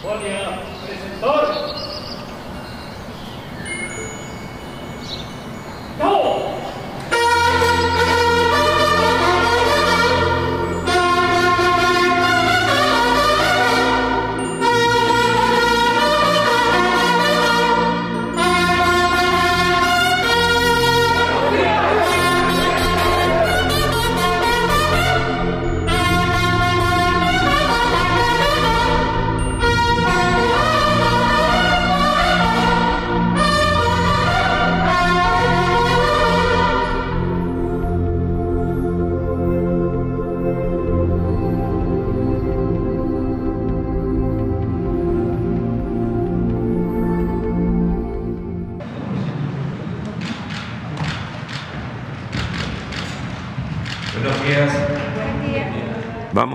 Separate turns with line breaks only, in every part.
Bom
dia, apresentador.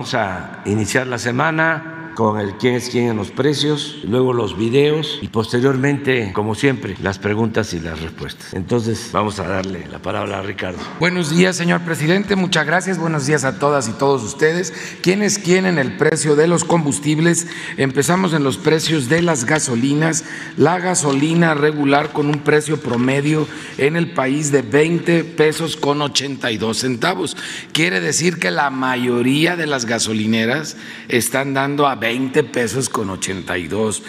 Vamos a iniciar la semana con el quién es quién en los precios, luego los videos y posteriormente, como siempre, las preguntas y las respuestas. Entonces, vamos a darle la palabra a Ricardo.
Buenos días, señor presidente. Muchas gracias. Buenos días a todas y todos ustedes. ¿Quién es quién en el precio de los combustibles? Empezamos en los precios de las gasolinas. La gasolina regular con un precio promedio en el país de 20 pesos con 82 centavos. Quiere decir que la mayoría de las gasolineras están dando a 20 pesos con 82 eh,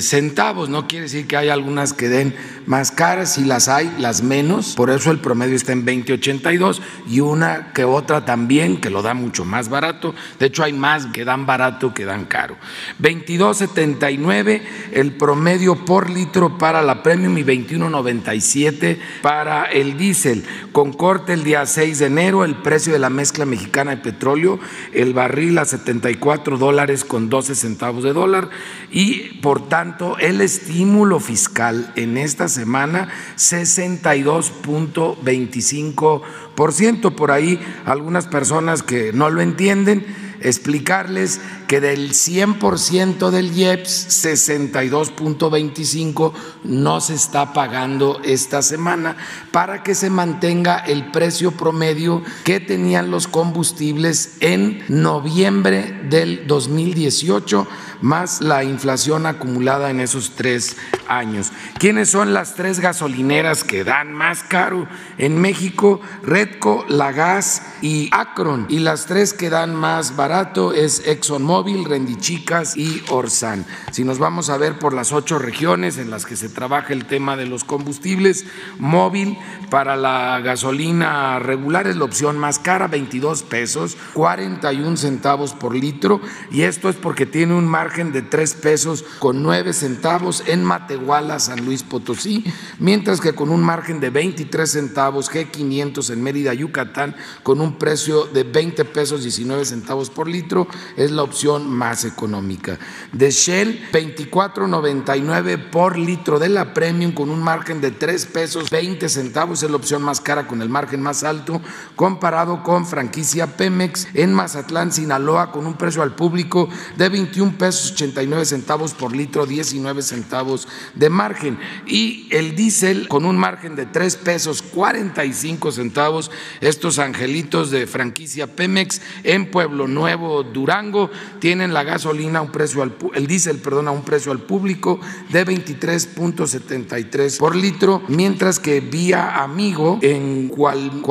centavos. No quiere decir que hay algunas que den más caras, si las hay, las menos. Por eso el promedio está en 20.82 y una que otra también que lo da mucho más barato. De hecho, hay más que dan barato que dan caro. 22.79 el promedio por litro para la premium y 21.97 para el diésel. Con corte el día 6 de enero, el precio de la mezcla mexicana de petróleo, el barril a 74 dólares con 12 centavos de dólar y por tanto el estímulo fiscal en esta semana 62.25%. Por ahí algunas personas que no lo entienden, explicarles que del 100% del IEPS, 62.25 no se está pagando esta semana para que se mantenga el precio promedio que tenían los combustibles en noviembre del 2018 más la inflación acumulada en esos tres años. ¿Quiénes son las tres gasolineras que dan más caro en México? Redco, Lagas y Akron. Y las tres que dan más barato es ExxonMobil, Rendichicas y Orsan. Si nos vamos a ver por las ocho regiones en las que se trabaja el tema de los combustibles, móvil para la gasolina regular es la opción más cara, 22 pesos, 41 centavos por litro. Y esto es porque tiene un margen de tres pesos con nueve centavos en Matehuala, San Luis Potosí, mientras que con un margen de 23 centavos G500 en Mérida, Yucatán, con un precio de 20 pesos 19 centavos por litro, es la opción más económica. De Shell, 24.99 por litro de la Premium con un margen de 3 pesos 20 centavos, es la opción más cara con el margen más alto, comparado con franquicia Pemex en Mazatlán, Sinaloa, con un precio al público de 21 pesos 89 centavos por litro, 19 centavos de margen. Y el diésel con un margen de 3 pesos 45 centavos, estos angelitos de franquicia Pemex en Pueblo Nuevo, Durango, tienen la gasolina a un precio al, el diésel, perdón, a un precio al público de 23.73 por litro, mientras que vía Amigo en Cual,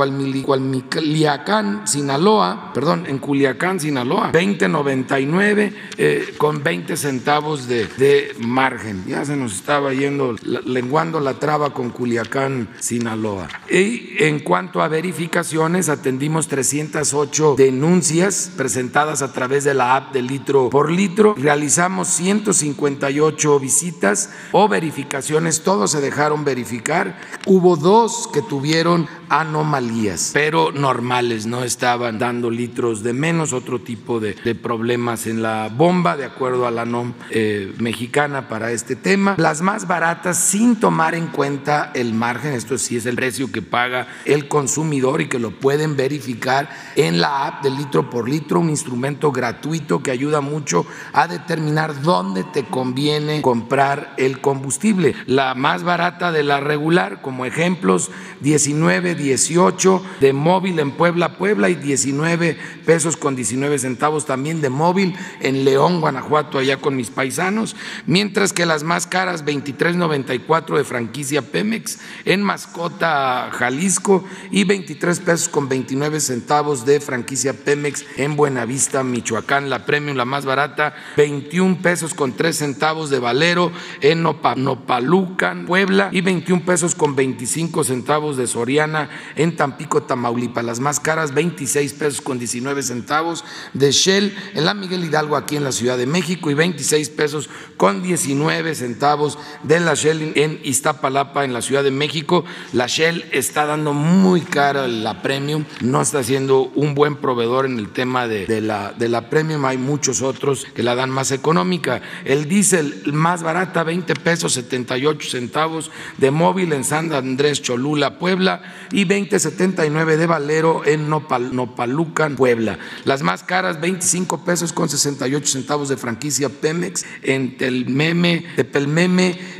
Sinaloa, perdón, en Culiacán, Sinaloa, 20.99 eh, con 20 centavos de, de, margen. Ya se nos estaba yendo, lenguando la traba con Culiacán, Sinaloa. Y en cuanto a verificaciones, atendimos 308 denuncias presentadas a través de la app de litro por litro. Realizamos 158 visitas o verificaciones, todos se dejaron verificar. Hubo dos que tuvieron anomalías, pero normales, no estaban dando litros de menos, otro tipo de, problemas en la bomba, de acuerdo a la NOM eh, mexicana para este tema. Las más baratas sin tomar en cuenta el margen, esto sí es el precio que paga el consumidor y que lo pueden verificar en la app de litro por litro, un instrumento gratuito que ayuda mucho a determinar dónde te conviene comprar el combustible. La más barata de la regular, como ejemplos, 19, 18 de móvil en Puebla, Puebla y 19 pesos con 19 centavos también de móvil en León, Guanajuato, allá con mis paisanos, mientras que las más caras 23.94 de franquicia Pemex en Mascota, Jalisco y 23 pesos con 29 centavos de franquicia Pemex en Buenavista, Michoacán, la premium la más barata 21 pesos con 3 centavos de Valero en Nopalucan, Puebla y 21 pesos con 25 centavos de Soriana en Tampico, Tamaulipas. Las más caras, 26 pesos con 19 centavos de Shell en la Miguel Hidalgo, aquí en la Ciudad de México, y 26 pesos con 19 centavos de la Shell en Iztapalapa, en la Ciudad de México. La Shell está dando muy cara la premium, no está siendo un buen proveedor en el tema de, la, de la premium. Hay muchos otros que la dan más económica. El diésel más barata, 20 pesos 78 centavos de móvil en San Andrés Cholula, Puebla, y 20.79 de Valero en Nopal, Nopalucan, Puebla. Las más caras, 25 pesos con 68 centavos de franquicia Pemex en Telmeme,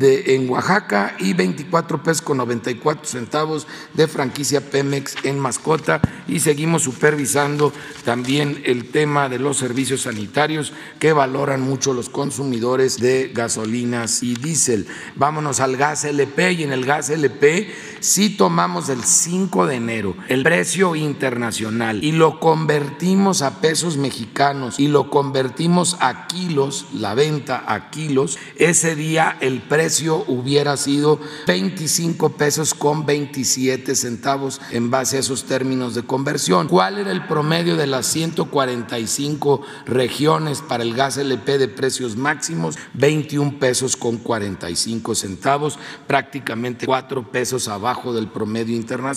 de, en Oaxaca y 24 pesos con 94 centavos de franquicia Pemex en Mascota. Y seguimos supervisando también el tema de los servicios sanitarios que valoran mucho los consumidores de gasolinas y diésel. Vámonos al gas LP y en el gas LP si tomamos el 5 de enero el precio internacional y lo convertimos a pesos mexicanos y lo convertimos a kilos, la venta a kilos, ese día el precio hubiera sido 25 pesos con 27 centavos en base a esos términos de conversión. ¿Cuál era el promedio de las 145 regiones para el gas LP de precios máximos? 21 pesos con 45 centavos, prácticamente 4 pesos abajo del promedio internacional.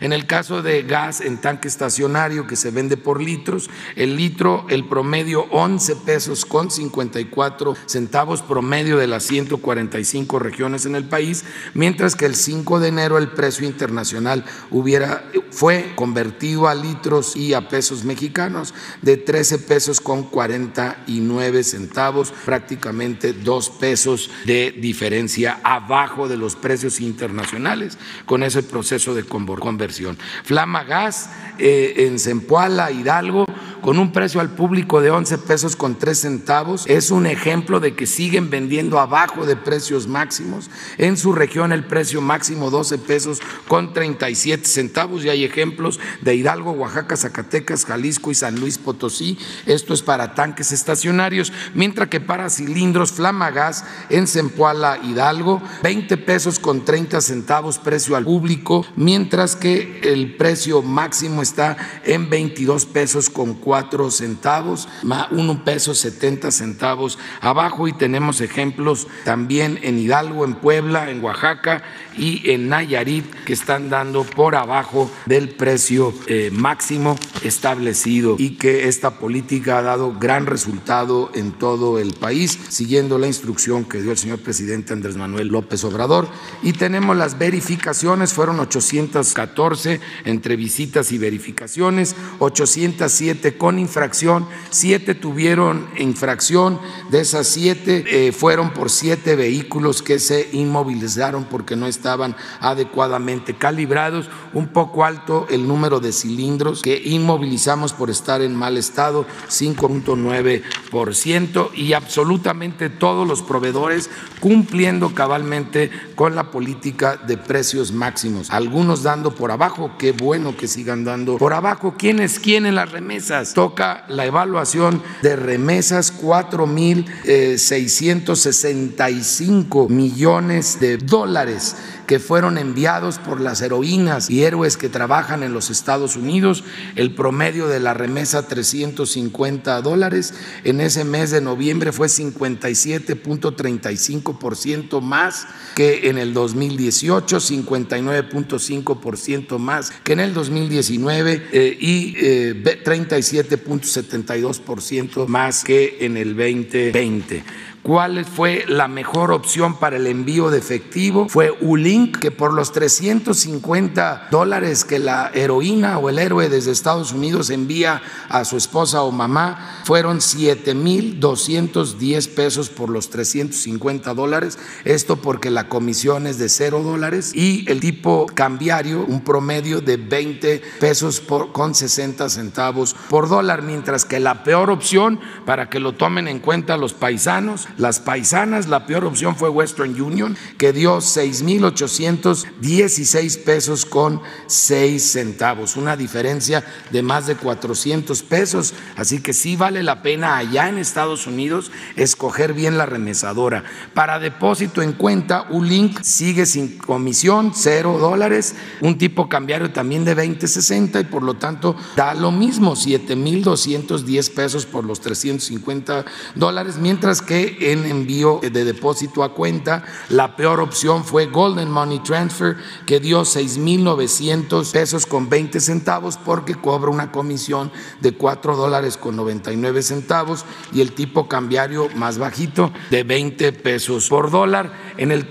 En el caso de gas en tanque estacionario que se vende por litros, el litro, el promedio 11 pesos con 54 centavos promedio de las 145 regiones en el país, mientras que el 5 de enero el precio internacional hubiera, fue convertido a litros y a pesos mexicanos de 13 pesos con 49 centavos, prácticamente 2 pesos de diferencia abajo de los precios internacionales. Con ese proceso de conversión. Flama Gas eh, en Zempoala, Hidalgo, con un precio al público de 11 pesos con 3 centavos. Es un ejemplo de que siguen vendiendo abajo de precios máximos. En su región el precio máximo 12 pesos con 37 centavos y hay ejemplos de Hidalgo, Oaxaca, Zacatecas, Jalisco y San Luis Potosí. Esto es para tanques estacionarios, mientras que para cilindros Flamagas en Zempoala, Hidalgo, 20 pesos con 30 centavos precio al público, mientras que el precio máximo está en 22 pesos con 4 centavos, más uno peso 70 centavos abajo y tenemos ejemplos también en Hidalgo, en Puebla, en Oaxaca y en Nayarit que están dando por abajo del precio eh, máximo establecido y que esta política ha dado gran resultado en todo el país, siguiendo la instrucción que dio el señor presidente Andrés Manuel López Obrador. Y tenemos las verificaciones, fueron 814 entre visitas y verificaciones, 807 con infracción, siete tuvieron infracción, de esas siete eh, fueron por siete vehículos que se inmovilizaron porque no estaban adecuadamente calibrados, un poco alto el número de cilindros que inmovilizamos por estar en mal estado, 5.9%, y absolutamente todos los proveedores cumpliendo cabalmente con la política de precios máximos, algunos dando por abajo, qué bueno que sigan dando por abajo, ¿quiénes quieren las remesas? Toca la evaluación de remesas, 4.665 millones de dólares que fueron enviados por las heroínas y héroes que trabajan en los Estados Unidos. El promedio de la remesa 350 dólares. En ese mes de noviembre fue 57.35% más que en el 2018, 59.5% más que en el 2019 eh, y 37.72% eh, más que en el 2020. ¿Cuál fue la mejor opción para el envío de efectivo? Fue Ulink, que por los 350 dólares que la heroína o el héroe desde Estados Unidos envía a su esposa o mamá, fueron 7.210 pesos por los 350 dólares. Esto porque la comisión es de 0 dólares y el tipo cambiario, un promedio de 20 pesos por, con 60 centavos por dólar, mientras que la peor opción, para que lo tomen en cuenta los paisanos, las paisanas, la peor opción fue Western Union, que dio 6.816 pesos con 6 centavos, una diferencia de más de 400 pesos. Así que sí vale la pena allá en Estados Unidos escoger bien la remesadora. Para depósito en cuenta, un link sigue sin comisión, cero dólares, un tipo cambiario también de 20.60 y por lo tanto da lo mismo, 7.210 pesos por los 350 dólares, mientras que en envío de depósito a cuenta, la peor opción fue Golden Money Transfer, que dio 6.900 pesos con 20 centavos porque cobra una comisión de 4 dólares con 99 centavos y el tipo cambiario más bajito de 20 pesos por dólar. En el,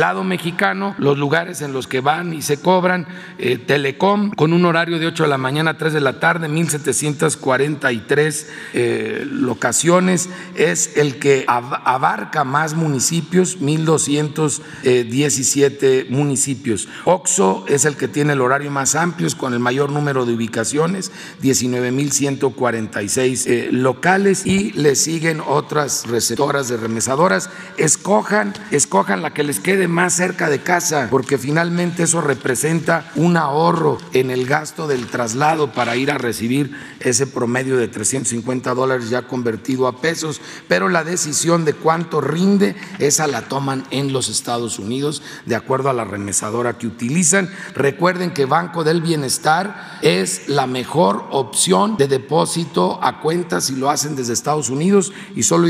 lado mexicano, los lugares en los que van y se cobran, eh, Telecom con un horario de 8 de la mañana a 3 de la tarde, 1.743 eh, locaciones, es el que abarca más municipios, 1.217 municipios. OXO es el que tiene el horario más amplio, con el mayor número de ubicaciones, 19.146 eh, locales y le siguen otras receptoras de remesadoras. Escojan, escojan la que les quede más cerca de casa, porque finalmente eso representa un ahorro en el gasto del traslado para ir a recibir ese promedio de 350 dólares ya convertido a pesos, pero la decisión de cuánto rinde, esa la toman en los Estados Unidos de acuerdo a la remesadora que utilizan. Recuerden que Banco del Bienestar es la mejor opción de depósito a cuenta si lo hacen desde Estados Unidos y solo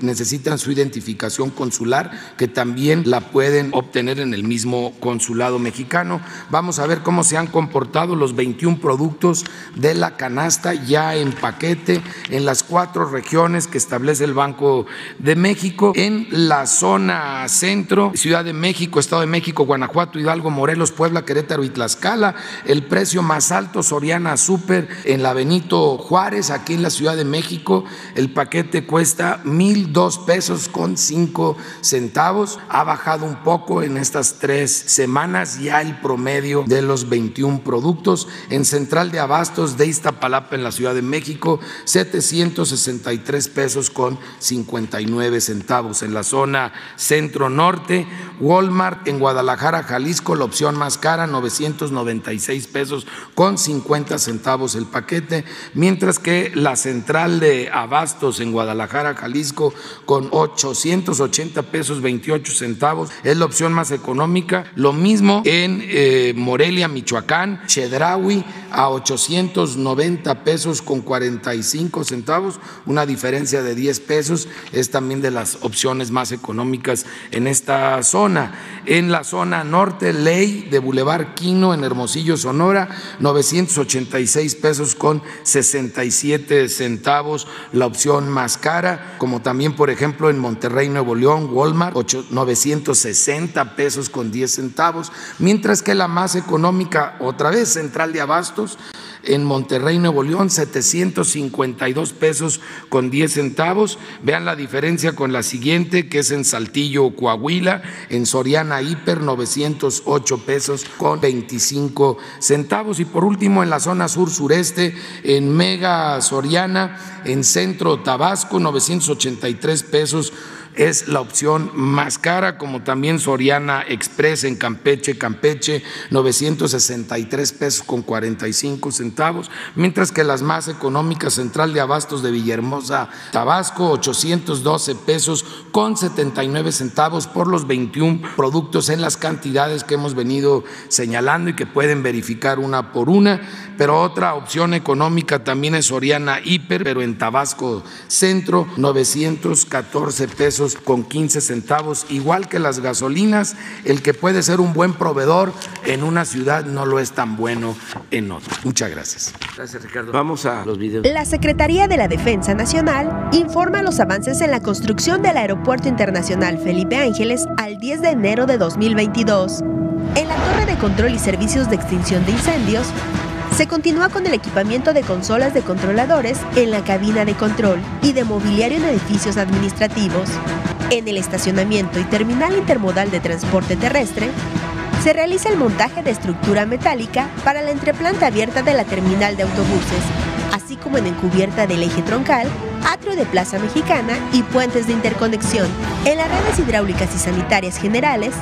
necesitan su identificación consular, que también la pueden obtener en el mismo consulado mexicano. Vamos a ver cómo se han comportado los 21 productos de la canasta ya en paquete en las cuatro regiones que establece el Banco de México, en la zona centro, Ciudad de México, Estado de México, Guanajuato, Hidalgo, Morelos, Puebla, Querétaro y Tlaxcala. El precio más alto, Soriana Super, en la Benito Juárez, aquí en la Ciudad de México, el paquete cuesta mil dos pesos con cinco centavos. Ha bajado un poco en estas tres semanas ya el promedio de los 21 productos. En Central de Abastos de Iztapalapa, en la Ciudad de México, 763 pesos con 59 centavos. En la zona centro-norte, Walmart en Guadalajara, Jalisco, la opción más cara, 996 pesos con 50 centavos el paquete, mientras que la central de Abastos en Guadalajara, Jalisco, con 880 pesos 28 centavos, es la opción más económica. Lo mismo en eh, Morelia, Michoacán, Chedraui a 890 pesos con 45 centavos, una diferencia de 10 pesos, es también de las opciones más económicas en esta zona. En la zona norte, ley de Boulevard Quino en Hermosillo, Sonora, 986 pesos con 67 centavos, la opción más cara, como también, por ejemplo, en Monterrey, Nuevo León, Walmart, 960 pesos con 10 centavos, mientras que la más económica, otra vez, Central de Abastos, en Monterrey, Nuevo León, 752 pesos con 10 centavos. Vean la diferencia con la siguiente, que es en Saltillo, Coahuila, en Soriana Hiper, 908 pesos con 25 centavos. Y por último, en la zona sur-sureste, en Mega Soriana, en Centro Tabasco, 983 pesos es la opción más cara, como también Soriana Express en Campeche, Campeche, 963 pesos con 45 centavos, mientras que las más económicas, Central de Abastos de Villahermosa, Tabasco, 812 pesos con 79 centavos por los 21 productos en las cantidades que hemos venido señalando y que pueden verificar una por una, pero otra opción económica también es Soriana Hiper, pero en Tabasco Centro, 914 pesos pesos con 15 centavos, igual que las gasolinas, el que puede ser un buen proveedor en una ciudad no lo es tan bueno en otra. Muchas gracias.
Gracias, Ricardo. Vamos a los videos.
La Secretaría de la Defensa Nacional informa los avances en la construcción del Aeropuerto Internacional Felipe Ángeles al 10 de enero de 2022. En la torre de control y servicios de extinción de incendios, se continúa con el equipamiento de consolas de controladores en la cabina de control y de mobiliario en edificios administrativos. En el estacionamiento y terminal intermodal de transporte terrestre, se realiza el montaje de estructura metálica para la entreplanta abierta de la terminal de autobuses, así como en encubierta del eje troncal, atrio de Plaza Mexicana y puentes de interconexión. En las redes hidráulicas y sanitarias generales,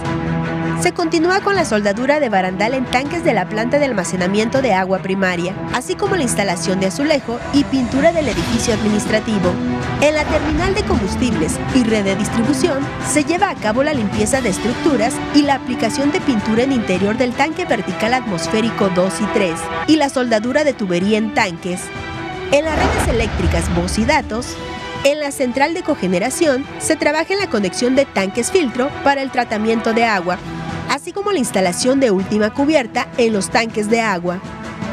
se continúa con la soldadura de barandal en tanques de la planta de almacenamiento de agua primaria, así como la instalación de azulejo y pintura del edificio administrativo. En la terminal de combustibles y red de distribución se lleva a cabo la limpieza de estructuras y la aplicación de pintura en interior del tanque vertical atmosférico 2 y 3 y la soldadura de tubería en tanques. En las redes eléctricas voz y datos, en la central de cogeneración se trabaja en la conexión de tanques filtro para el tratamiento de agua, así como la instalación de última cubierta en los tanques de agua.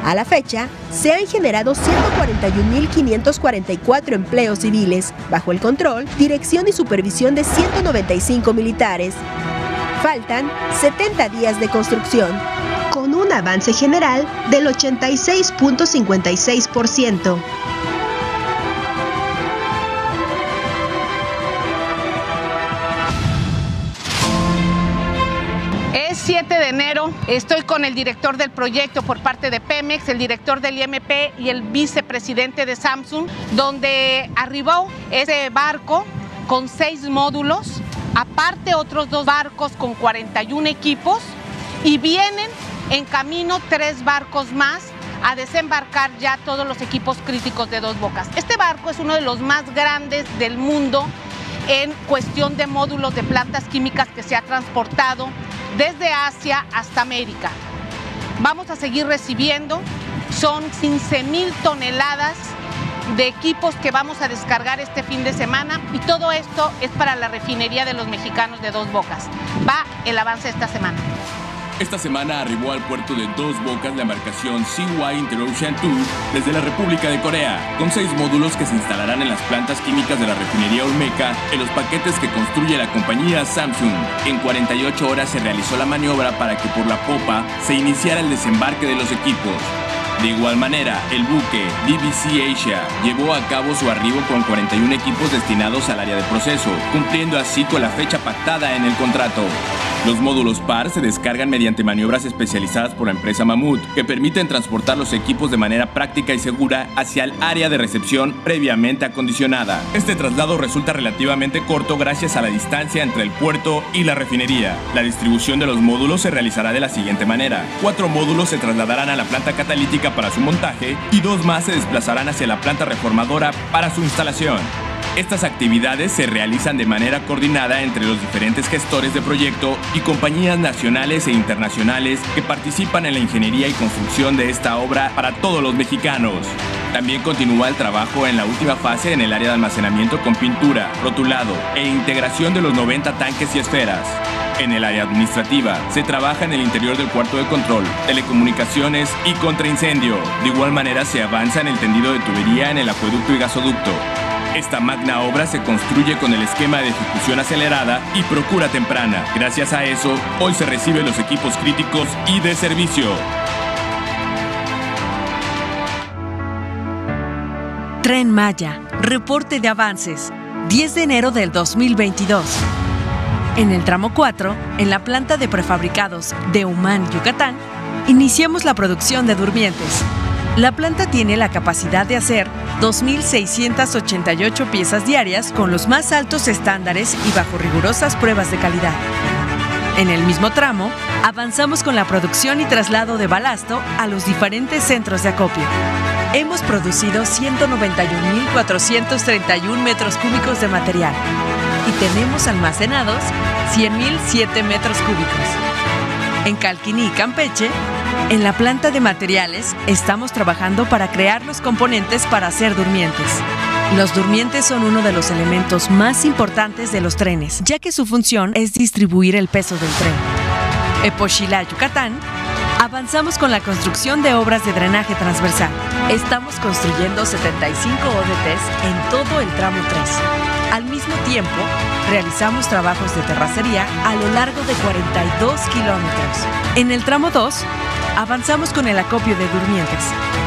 A la fecha, se han generado 141.544 empleos civiles, bajo el control, dirección y supervisión de 195 militares. Faltan 70 días de construcción, avance general del 86.56%.
Es 7 de enero, estoy con el director del proyecto por parte de Pemex, el director del IMP y el vicepresidente de Samsung, donde arribó ese barco con seis módulos, aparte otros dos barcos con 41 equipos y vienen en camino tres barcos más a desembarcar ya todos los equipos críticos de Dos Bocas. Este barco es uno de los más grandes del mundo en cuestión de módulos de plantas químicas que se ha transportado desde Asia hasta América. Vamos a seguir recibiendo, son 15 mil toneladas de equipos que vamos a descargar este fin de semana y todo esto es para la refinería de los mexicanos de Dos Bocas. Va el avance esta semana.
Esta semana arribó al puerto de Dos Bocas la embarcación CY Interocean 2 desde la República de Corea, con seis módulos que se instalarán en las plantas químicas de la refinería Olmeca en los paquetes que construye la compañía Samsung. En 48 horas se realizó la maniobra para que por la popa se iniciara el desembarque de los equipos. De igual manera, el buque DBC Asia llevó a cabo su arribo con 41 equipos destinados al área de proceso, cumpliendo así con la fecha pactada en el contrato. Los módulos PAR se descargan mediante maniobras especializadas por la empresa Mamut, que permiten transportar los equipos de manera práctica y segura hacia el área de recepción previamente acondicionada. Este traslado resulta relativamente corto gracias a la distancia entre el puerto y la refinería. La distribución de los módulos se realizará de la siguiente manera. Cuatro módulos se trasladarán a la planta catalítica para su montaje y dos más se desplazarán hacia la planta reformadora para su instalación. Estas actividades se realizan de manera coordinada entre los diferentes gestores de proyecto y compañías nacionales e internacionales que participan en la ingeniería y construcción de esta obra para todos los mexicanos. También continúa el trabajo en la última fase en el área de almacenamiento con pintura, rotulado e integración de los 90 tanques y esferas. En el área administrativa se trabaja en el interior del cuarto de control, telecomunicaciones y contraincendio. De igual manera se avanza en el tendido de tubería en el acueducto y gasoducto. Esta magna obra se construye con el esquema de ejecución acelerada y procura temprana. Gracias a eso, hoy se reciben los equipos críticos y de servicio.
Tren Maya, reporte de avances, 10 de enero del 2022. En el tramo 4, en la planta de prefabricados de Humán, Yucatán, iniciamos la producción de durmientes. La planta tiene la capacidad de hacer 2.688 piezas diarias con los más altos estándares y bajo rigurosas pruebas de calidad. En el mismo tramo, avanzamos con la producción y traslado de balasto a los diferentes centros de acopio. Hemos producido 191.431 metros cúbicos de material y tenemos almacenados 100.007 metros cúbicos. En Calquiní y Campeche, en la planta de materiales estamos trabajando para crear los componentes para hacer durmientes. Los durmientes son uno de los elementos más importantes de los trenes, ya que su función es distribuir el peso del tren. En Pochila, Yucatán, avanzamos con la construcción de obras de drenaje transversal. Estamos construyendo 75 ODTs en todo el tramo 3. Al mismo tiempo, realizamos trabajos de terracería a lo largo de 42 kilómetros. En el tramo 2, avanzamos con el acopio de durmientes.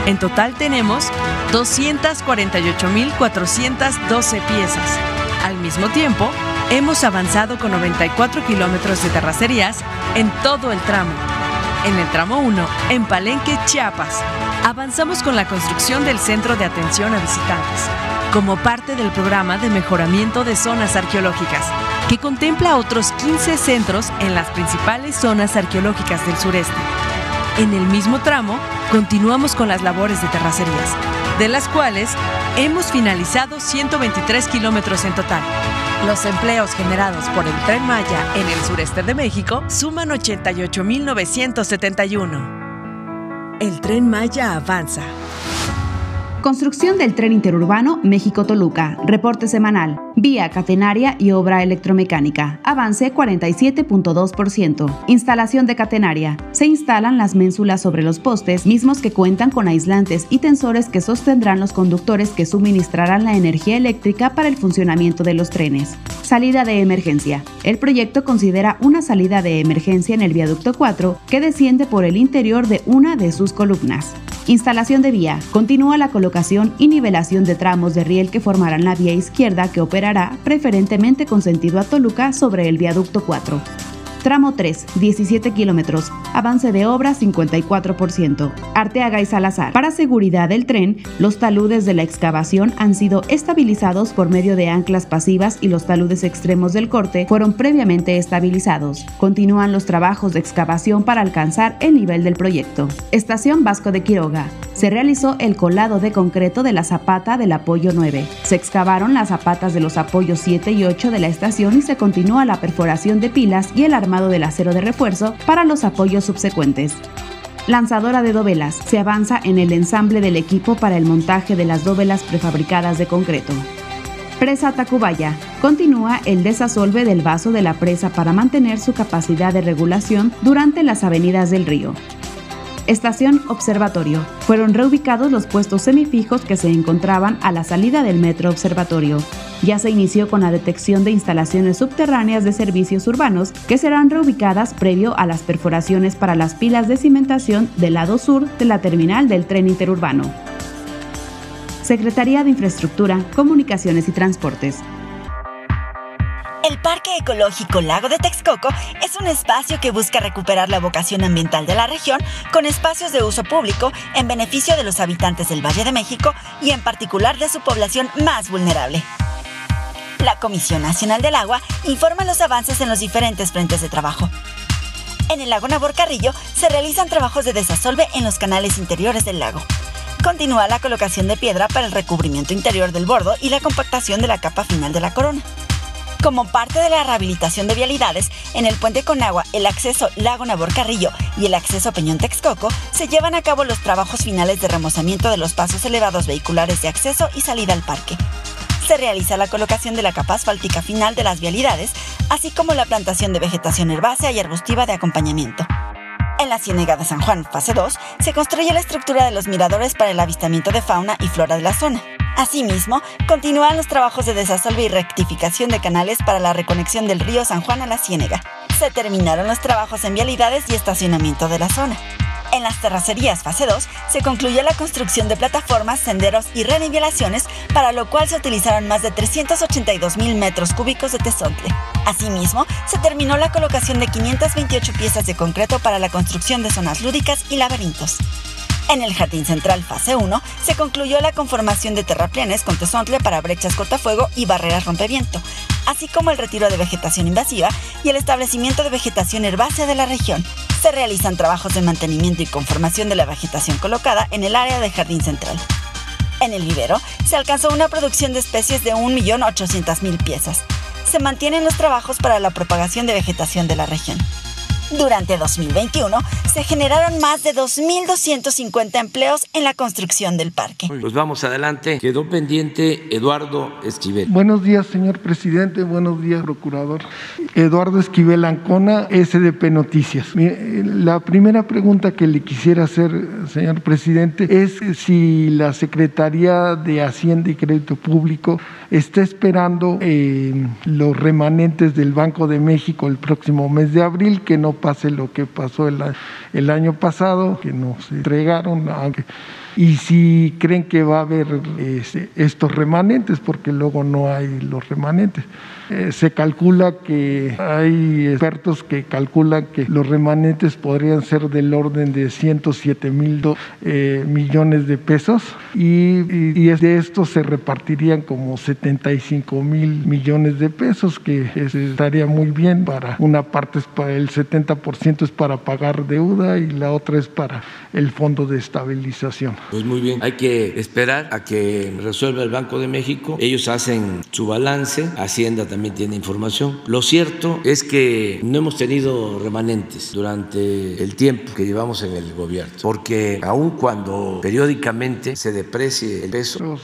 En total tenemos 248.412 piezas. Al mismo tiempo, hemos avanzado con 94 kilómetros de terracerías en todo el tramo. En el tramo 1, en Palenque, Chiapas, avanzamos con la construcción del Centro de Atención a Visitantes, como parte del programa de mejoramiento de zonas arqueológicas, que contempla otros 15 centros en las principales zonas arqueológicas del sureste. En el mismo tramo, continuamos con las labores de terracerías, de las cuales hemos finalizado 123 kilómetros en total. Los empleos generados por el Tren Maya en el sureste de México suman 88.971. El Tren Maya avanza.
Construcción del tren interurbano México-Toluca. Reporte semanal. Vía catenaria y obra electromecánica. Avance 47.2%. Instalación de catenaria. Se instalan las ménsulas sobre los postes, mismos que cuentan con aislantes y tensores que sostendrán los conductores que suministrarán la energía eléctrica para el funcionamiento de los trenes. Salida de emergencia. El proyecto considera una salida de emergencia en el viaducto 4 que desciende por el interior de una de sus columnas. Instalación de vía. Continúa la colocación y nivelación de tramos de riel que formarán la vía izquierda que operará preferentemente con sentido a Toluca sobre el viaducto 4. Tramo 3, 17 kilómetros. Avance de obra 54%. Arteaga y Salazar. Para seguridad del tren, los taludes de la excavación han sido estabilizados por medio de anclas pasivas y los taludes extremos del corte fueron previamente estabilizados. Continúan los trabajos de excavación para alcanzar el nivel del proyecto. Estación Vasco de Quiroga. Se realizó el colado de concreto de la zapata del apoyo 9. Se excavaron las zapatas de los apoyos 7 y 8 de la estación y se continúa la perforación de pilas y el armado del acero de refuerzo para los apoyos subsecuentes. Lanzadora de dovelas. Se avanza en el ensamble del equipo para el montaje de las dovelas prefabricadas de concreto. Presa Tacubaya. Continúa el desasolve del vaso de la presa para mantener su capacidad de regulación durante las avenidas del río. Estación Observatorio. Fueron reubicados los puestos semifijos que se encontraban a la salida del Metro Observatorio. Ya se inició con la detección de instalaciones subterráneas de servicios urbanos que serán reubicadas previo a las perforaciones para las pilas de cimentación del lado sur de la terminal del tren interurbano. Secretaría de Infraestructura, Comunicaciones y Transportes.
Parque Ecológico Lago de Texcoco es un espacio que busca recuperar la vocación ambiental de la región con espacios de uso público en beneficio de los habitantes del Valle de México y en particular de su población más vulnerable. La Comisión Nacional del Agua informa los avances en los diferentes frentes de trabajo. En el lago Nabor Carrillo se realizan trabajos de desasolve en los canales interiores del lago. Continúa la colocación de piedra para el recubrimiento interior del bordo y la compactación de la capa final de la corona. Como parte de la rehabilitación de vialidades, en el puente Conagua, el acceso Lago Nabor Carrillo y el acceso Peñón Texcoco, se llevan a cabo los trabajos finales de remozamiento de los pasos elevados vehiculares de acceso y salida al parque. Se realiza la colocación de la capa asfáltica final de las vialidades, así como la plantación de vegetación herbácea y arbustiva de acompañamiento. En la Ciénega de San Juan, fase 2, se construye la estructura de los miradores para el avistamiento de fauna y flora de la zona. Asimismo, continúan los trabajos de desasolve y rectificación de canales para la reconexión del río San Juan a la Ciénega. Se terminaron los trabajos en vialidades y estacionamiento de la zona. En las terracerías fase 2 se concluyó la construcción de plataformas, senderos y renivelaciones, para lo cual se utilizaron más de 382 mil metros cúbicos de tesontle. Asimismo, se terminó la colocación de 528 piezas de concreto para la construcción de zonas lúdicas y laberintos. En el Jardín Central Fase 1 se concluyó la conformación de terraplenes con tesontle para brechas cortafuego y barreras rompeviento, así como el retiro de vegetación invasiva y el establecimiento de vegetación herbácea de la región. Se realizan trabajos de mantenimiento y conformación de la vegetación colocada en el área del Jardín Central. En el vivero se alcanzó una producción de especies de 1.800.000 piezas. Se mantienen los trabajos para la propagación de vegetación de la región. Durante 2021 se generaron más de 2.250 empleos en la construcción del parque.
Pues vamos adelante. Quedó pendiente Eduardo Esquivel.
Buenos días, señor presidente. Buenos días, procurador. Eduardo Esquivel Ancona, SDP Noticias. La primera pregunta que le quisiera hacer, señor presidente, es si la Secretaría de Hacienda y Crédito Público está esperando eh, los remanentes del Banco de México el próximo mes de abril, que no pase lo que pasó el, año pasado, que nos entregaron, aunque y si creen que va a haber este, estos remanentes, porque luego no hay los remanentes. Eh, se calcula que hay expertos que calculan que los remanentes podrían ser del orden de 107 mil eh, millones de pesos y, de estos se repartirían como 75 mil millones de pesos, que estaría muy bien para una parte, es para el 70% es para pagar deuda y la otra es para el fondo de estabilización.
Pues muy bien, hay que esperar a que resuelva el Banco de México. Ellos hacen su balance, Hacienda también tiene información. Lo cierto es que no hemos tenido remanentes durante el tiempo que llevamos en el gobierno, porque aun cuando periódicamente se deprecie el peso,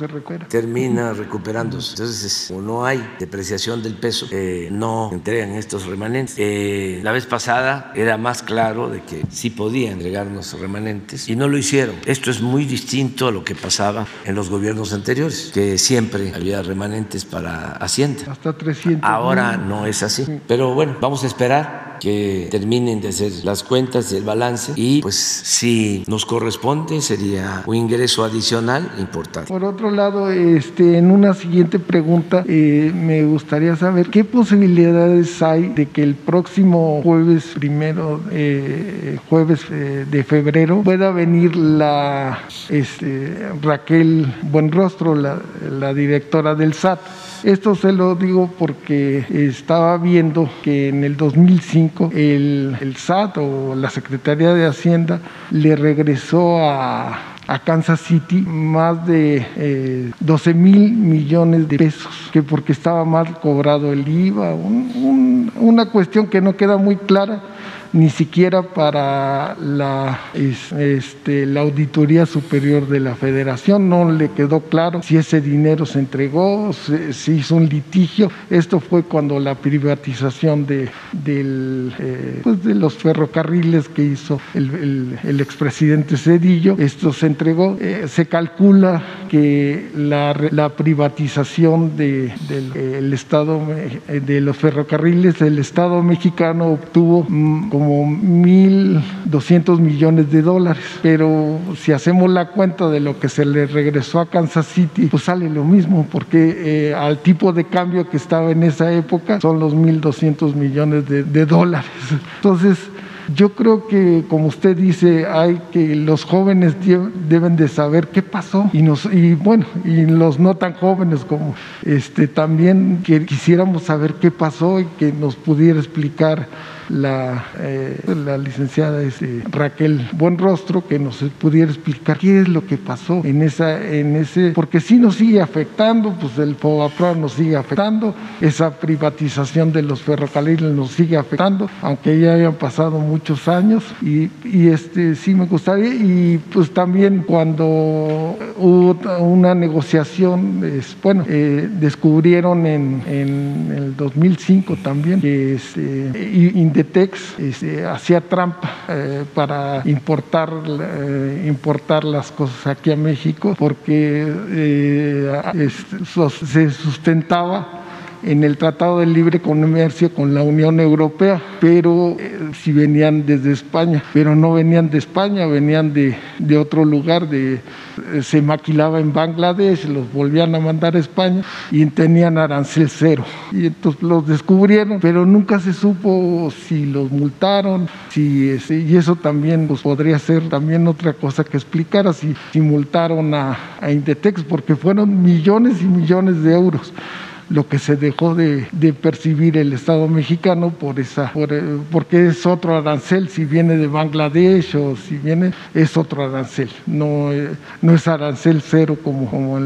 termina recuperándose. Entonces, como no hay depreciación del peso, eh, no entregan estos remanentes. Eh, la vez pasada era más claro de que sí podían entregarnos remanentes y no lo hicieron. Esto es muy distinto a lo que pasaba en los gobiernos anteriores, que siempre había remanentes para Hacienda.
Hasta 300.
Ahora no es así. Pero bueno, vamos a esperar que terminen de hacer las cuentas y el balance y pues si nos corresponde sería un ingreso adicional importante.
Por otro lado, este, en una siguiente pregunta eh, me gustaría saber qué posibilidades hay de que el próximo jueves primero, eh, jueves eh, de febrero, pueda venir la este, Raquel Buenrostro, la, la directora del SAT. Esto se lo digo porque estaba viendo que en el 2005 el, el SAT o la Secretaría de Hacienda le regresó a, Kansas City más de 12 eh, mil millones de pesos, que porque estaba mal cobrado el IVA, una cuestión que no queda muy clara ni siquiera para la, este, la Auditoría Superior de la Federación. No le quedó claro si ese dinero se entregó, se, hizo un litigio. Esto fue cuando la privatización de, del, eh, pues de los ferrocarriles que hizo el, el, expresidente Cedillo, esto se entregó. Eh, se calcula que la, la privatización de, del Estado de los ferrocarriles, el Estado mexicano obtuvo mm, como como 1.200 millones de dólares, pero si hacemos la cuenta de lo que se le regresó a Kansas City, pues sale lo mismo, porque eh, al tipo de cambio que estaba en esa época son los 1.200 millones de, de dólares. Entonces, yo creo que, como usted dice, hay que los jóvenes deben de saber qué pasó y nos y bueno y los no tan jóvenes como este también que quisiéramos saber qué pasó y que nos pudiera explicar la, eh, la licenciada este, Raquel Buenrostro que nos pudiera explicar qué es lo que pasó en esa en ese porque si nos sigue afectando pues el FOBAPRA nos sigue afectando esa privatización de los ferrocarriles nos sigue afectando aunque ya hayan pasado muchos años y, y este sí me gustaría y pues también cuando hubo una negociación bueno eh, descubrieron en, en, el 2005 también que este, Indetex este, hacía trampa eh, para importar importar las cosas aquí a México porque este, se sustentaba en el Tratado de Libre Comercio con la Unión Europea, pero eh, si venían desde España, pero no venían de España, venían de, de otro lugar, de, eh, se maquilaba en Bangladesh, los volvían a mandar a España y tenían arancel cero. Y entonces los descubrieron, pero nunca se supo si los multaron, si y eso también pues, podría ser también otra cosa que explicara, si, si multaron a, a Indetex, porque fueron millones y millones de euros lo que se dejó de, percibir el Estado mexicano por esa, eh, porque es otro arancel, si viene de Bangladesh o si viene, es otro arancel, no, eh, no es arancel cero como, como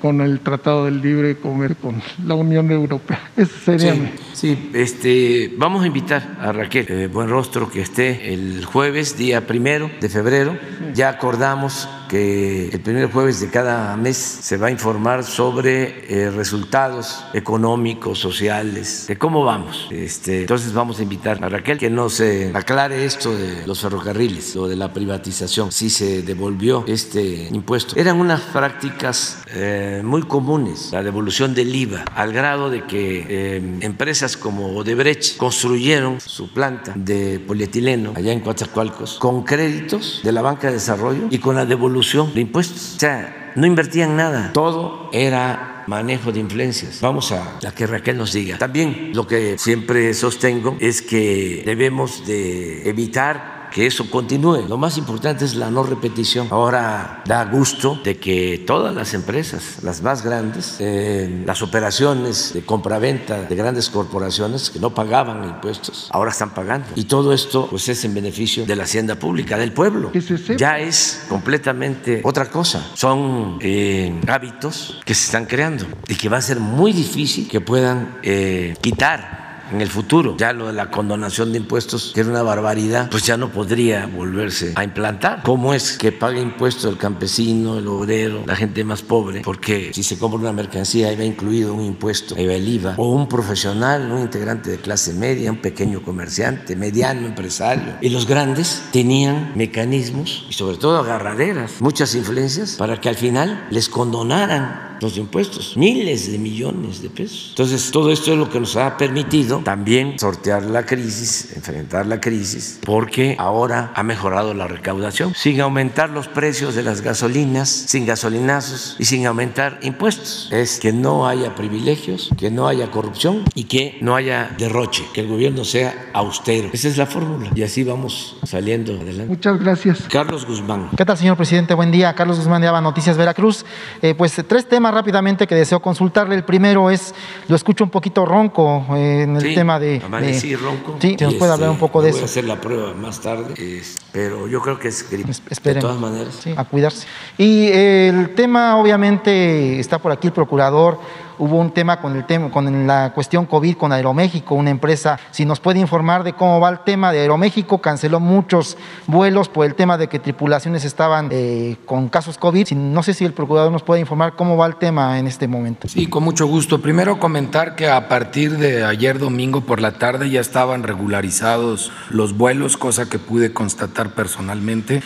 con el Tratado del Libre Comer con la Unión Europea. Eso sería.
Sí, este, vamos a invitar a Raquel Buen Rostro que esté el jueves, día primero de febrero. Ya acordamos que el primer jueves de cada mes se va a informar sobre eh, resultados económicos, sociales, de cómo vamos. Este, entonces vamos a invitar a Raquel que nos aclare esto de los ferrocarriles, lo de la privatización, si se devolvió este impuesto. Eran unas prácticas eh, muy comunes, la devolución del IVA, al grado de que eh, empresas como Odebrecht construyeron su planta de polietileno allá en Coatzacoalcos con créditos de la banca de desarrollo y con la devolución de impuestos. O sea, no invertían nada. Todo era manejo de influencias. Vamos a la que Raquel nos diga. También lo que siempre sostengo es que debemos de evitar que eso continúe. Lo más importante es la no repetición. Ahora da gusto de que todas las empresas, las más grandes, eh, las operaciones de compraventa de grandes corporaciones que no pagaban impuestos, ahora están pagando. Y todo esto pues es en beneficio de la hacienda pública, del pueblo. Ya es completamente otra cosa. Son eh, hábitos que se están creando y que va a ser muy difícil que puedan eh, quitar en el futuro. Ya lo de la condonación de impuestos, que era una barbaridad, pues ya no podría volverse a implantar. ¿Cómo es que pague impuestos el campesino, el obrero, la gente más pobre? Porque si se compra una mercancía, ahí incluido un impuesto, ahí va el IVA. O un profesional, un integrante de clase media, un pequeño comerciante, mediano empresario. Y los grandes tenían mecanismos y sobre todo agarraderas, muchas influencias para que al final les condonaran los impuestos, miles de millones de pesos. Entonces, todo esto es lo que nos ha permitido también sortear la crisis, enfrentar la crisis, porque ahora ha mejorado la recaudación, sin aumentar los precios de las gasolinas, sin gasolinazos y sin aumentar impuestos. Es que no haya privilegios, que no haya corrupción y que no haya derroche, que el gobierno sea austero. Esa es la fórmula y así vamos saliendo adelante.
Muchas gracias.
Carlos Guzmán.
¿Qué tal, señor presidente? Buen día. Carlos Guzmán de Aba Noticias Veracruz. Eh, pues tres temas rápidamente que deseo consultarle. El primero es, lo escucho un poquito ronco eh, en el tema de...
Amanecí ronco.
Sí, nos puede hablar un
este,
poco de
eso.
Voy
a hacer la prueba más tarde, pero yo creo que es gripe. De todas maneras.
Sí, a cuidarse. Y el tema, obviamente, está por aquí el procurador hubo un tema con, el tema, con la cuestión COVID con Aeroméxico, una empresa, si nos puede informar de cómo va el tema de Aeroméxico, canceló muchos vuelos por el tema de que tripulaciones estaban eh, con casos COVID. No sé si el procurador nos puede informar cómo va el tema en este momento.
Sí, con mucho gusto. Primero comentar que a partir de ayer domingo por la tarde ya estaban regularizados los vuelos, cosa que pude constatar personalmente.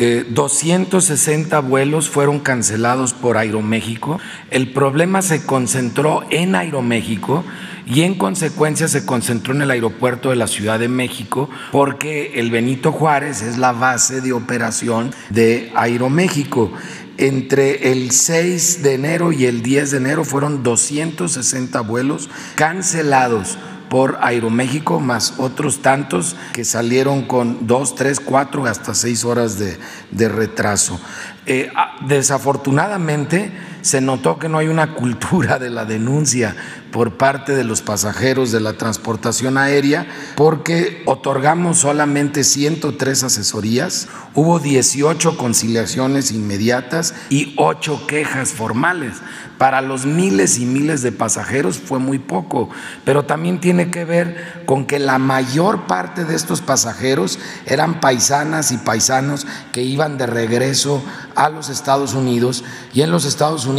260 eh, vuelos fueron cancelados por Aeroméxico. El problema se concentró en Aeroméxico y en consecuencia se concentró en el aeropuerto de la Ciudad de México porque el Benito Juárez es la base de operación de Aeroméxico. Entre el 6 de enero y el 10 de enero fueron 260 vuelos cancelados por Aeroméxico, más otros tantos que salieron con dos, tres, cuatro, hasta seis horas de, retraso. Eh, ah, desafortunadamente se notó que no hay una cultura de la denuncia por parte de los pasajeros de la transportación aérea porque otorgamos solamente 103 asesorías, hubo 18 conciliaciones inmediatas y 8 quejas formales. Para los miles y miles de pasajeros fue muy poco, pero también tiene que ver con que la mayor parte de estos pasajeros eran paisanas y paisanos que iban de regreso a los Estados Unidos y en los Estados Unidos,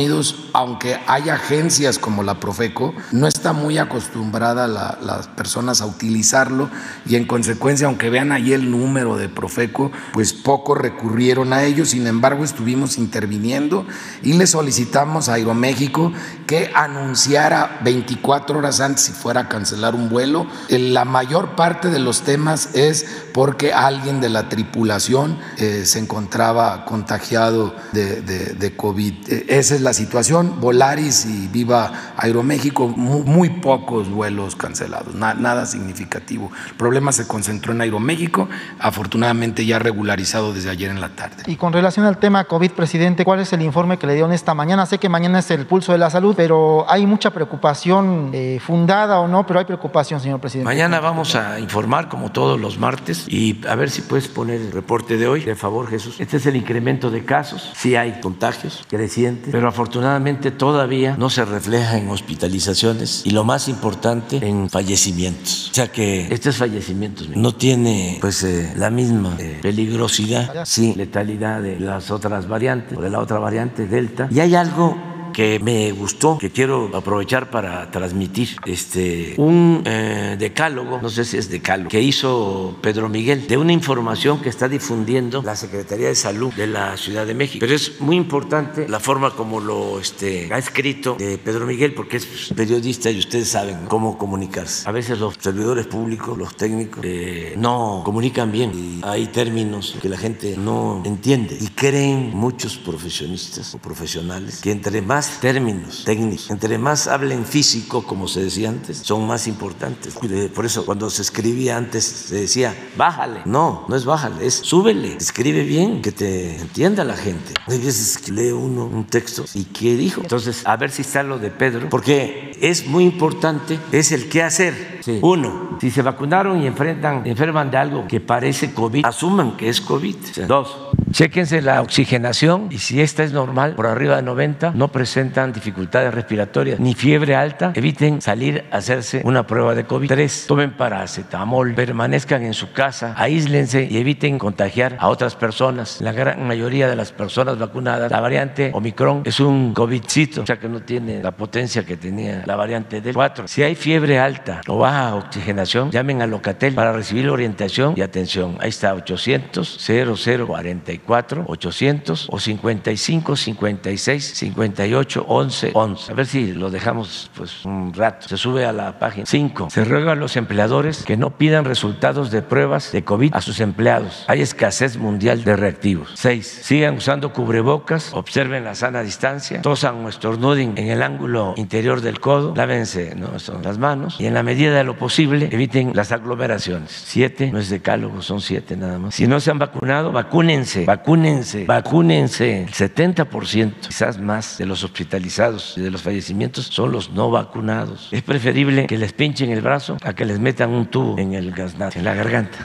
aunque hay agencias como la Profeco, no está muy acostumbrada las personas a utilizarlo y en consecuencia, aunque vean ahí el número de Profeco, pues poco recurrieron a ellos, sin embargo estuvimos interviniendo y le solicitamos a Aeroméxico que anunciara 24 horas antes si fuera a cancelar un vuelo. La mayor parte de los temas es porque alguien de la tripulación eh, se encontraba contagiado de, de, de COVID. E, esa es es la situación. Volaris y Viva Aeroméxico, muy, pocos vuelos cancelados, nada significativo. El problema se concentró en Aeroméxico, afortunadamente ya regularizado desde ayer en la tarde.
Y con relación al tema COVID, presidente, ¿cuál es el informe que le dieron esta mañana? Sé que mañana es el pulso de la salud, pero hay mucha preocupación, eh, fundada o no, pero hay preocupación, señor presidente.
Mañana vamos a informar como todos los martes y a ver si puedes poner el reporte de hoy, de favor, Jesús. Este es el incremento de casos, sí hay contagios crecientes, pero afortunadamente todavía no se refleja en hospitalizaciones y lo más importante en fallecimientos. O sea que estos fallecimientos no tiene pues eh, la misma eh, peligrosidad, sí, letalidad de las otras variantes o de la otra variante Delta. Y hay algo que me gustó, que quiero aprovechar para transmitir, este, un eh, decálogo, no sé si es decálogo, que hizo Pedro Miguel, de una información que está difundiendo la Secretaría de Salud de la Ciudad de México. Pero es muy importante la forma como lo este, ha escrito de Pedro Miguel, porque es periodista y ustedes saben cómo comunicarse. A veces los servidores públicos, los técnicos, eh, no comunican bien y hay términos que la gente no entiende y creen muchos profesionistas o profesionales que entre más términos técnicos, entre más hablen físico, como se decía antes, son más importantes. Por eso cuando se escribía antes se decía, bájale. No, no es bájale, es súbele. Escribe bien, que te entienda la gente. Hay veces que lee uno un texto y ¿qué dijo? Entonces, a ver si está lo de Pedro, porque es muy importante, es el qué hacer. Uno, si se vacunaron y enfrentan, enferman de algo que parece COVID, asuman que es COVID. Dos, Chéquense la oxigenación y si esta es normal, por arriba de 90, no presentan dificultades respiratorias ni fiebre alta, eviten salir a hacerse una prueba de COVID. Tres, tomen paracetamol, permanezcan en su casa, aíslense y eviten contagiar a otras personas. La gran mayoría de las personas vacunadas, la variante Omicron es un COVIDcito, o sea que no tiene la potencia que tenía la variante del 4. Si hay fiebre alta o baja oxigenación, llamen a Locatel para recibir orientación y atención. Ahí está 800 0044 800 o 55 56 58 11 11. A ver si lo dejamos pues un rato. Se sube a la página 5. Se ruega a los empleadores que no pidan resultados de pruebas de COVID a sus empleados. Hay escasez mundial de reactivos. 6. Sigan usando cubrebocas, observen la sana distancia, tosan o estornuden en el ángulo interior del codo, lávense ¿no? las manos y en la medida de lo posible eviten las aglomeraciones. 7. No es decálogo, son 7 nada más. Si no se han vacunado, vacúnense vacúnense, vacúnense. El 70%, quizás más, de los hospitalizados y de los fallecimientos son los no vacunados. Es preferible que les pinchen el brazo a que les metan un tubo en el gaznate, en la garganta.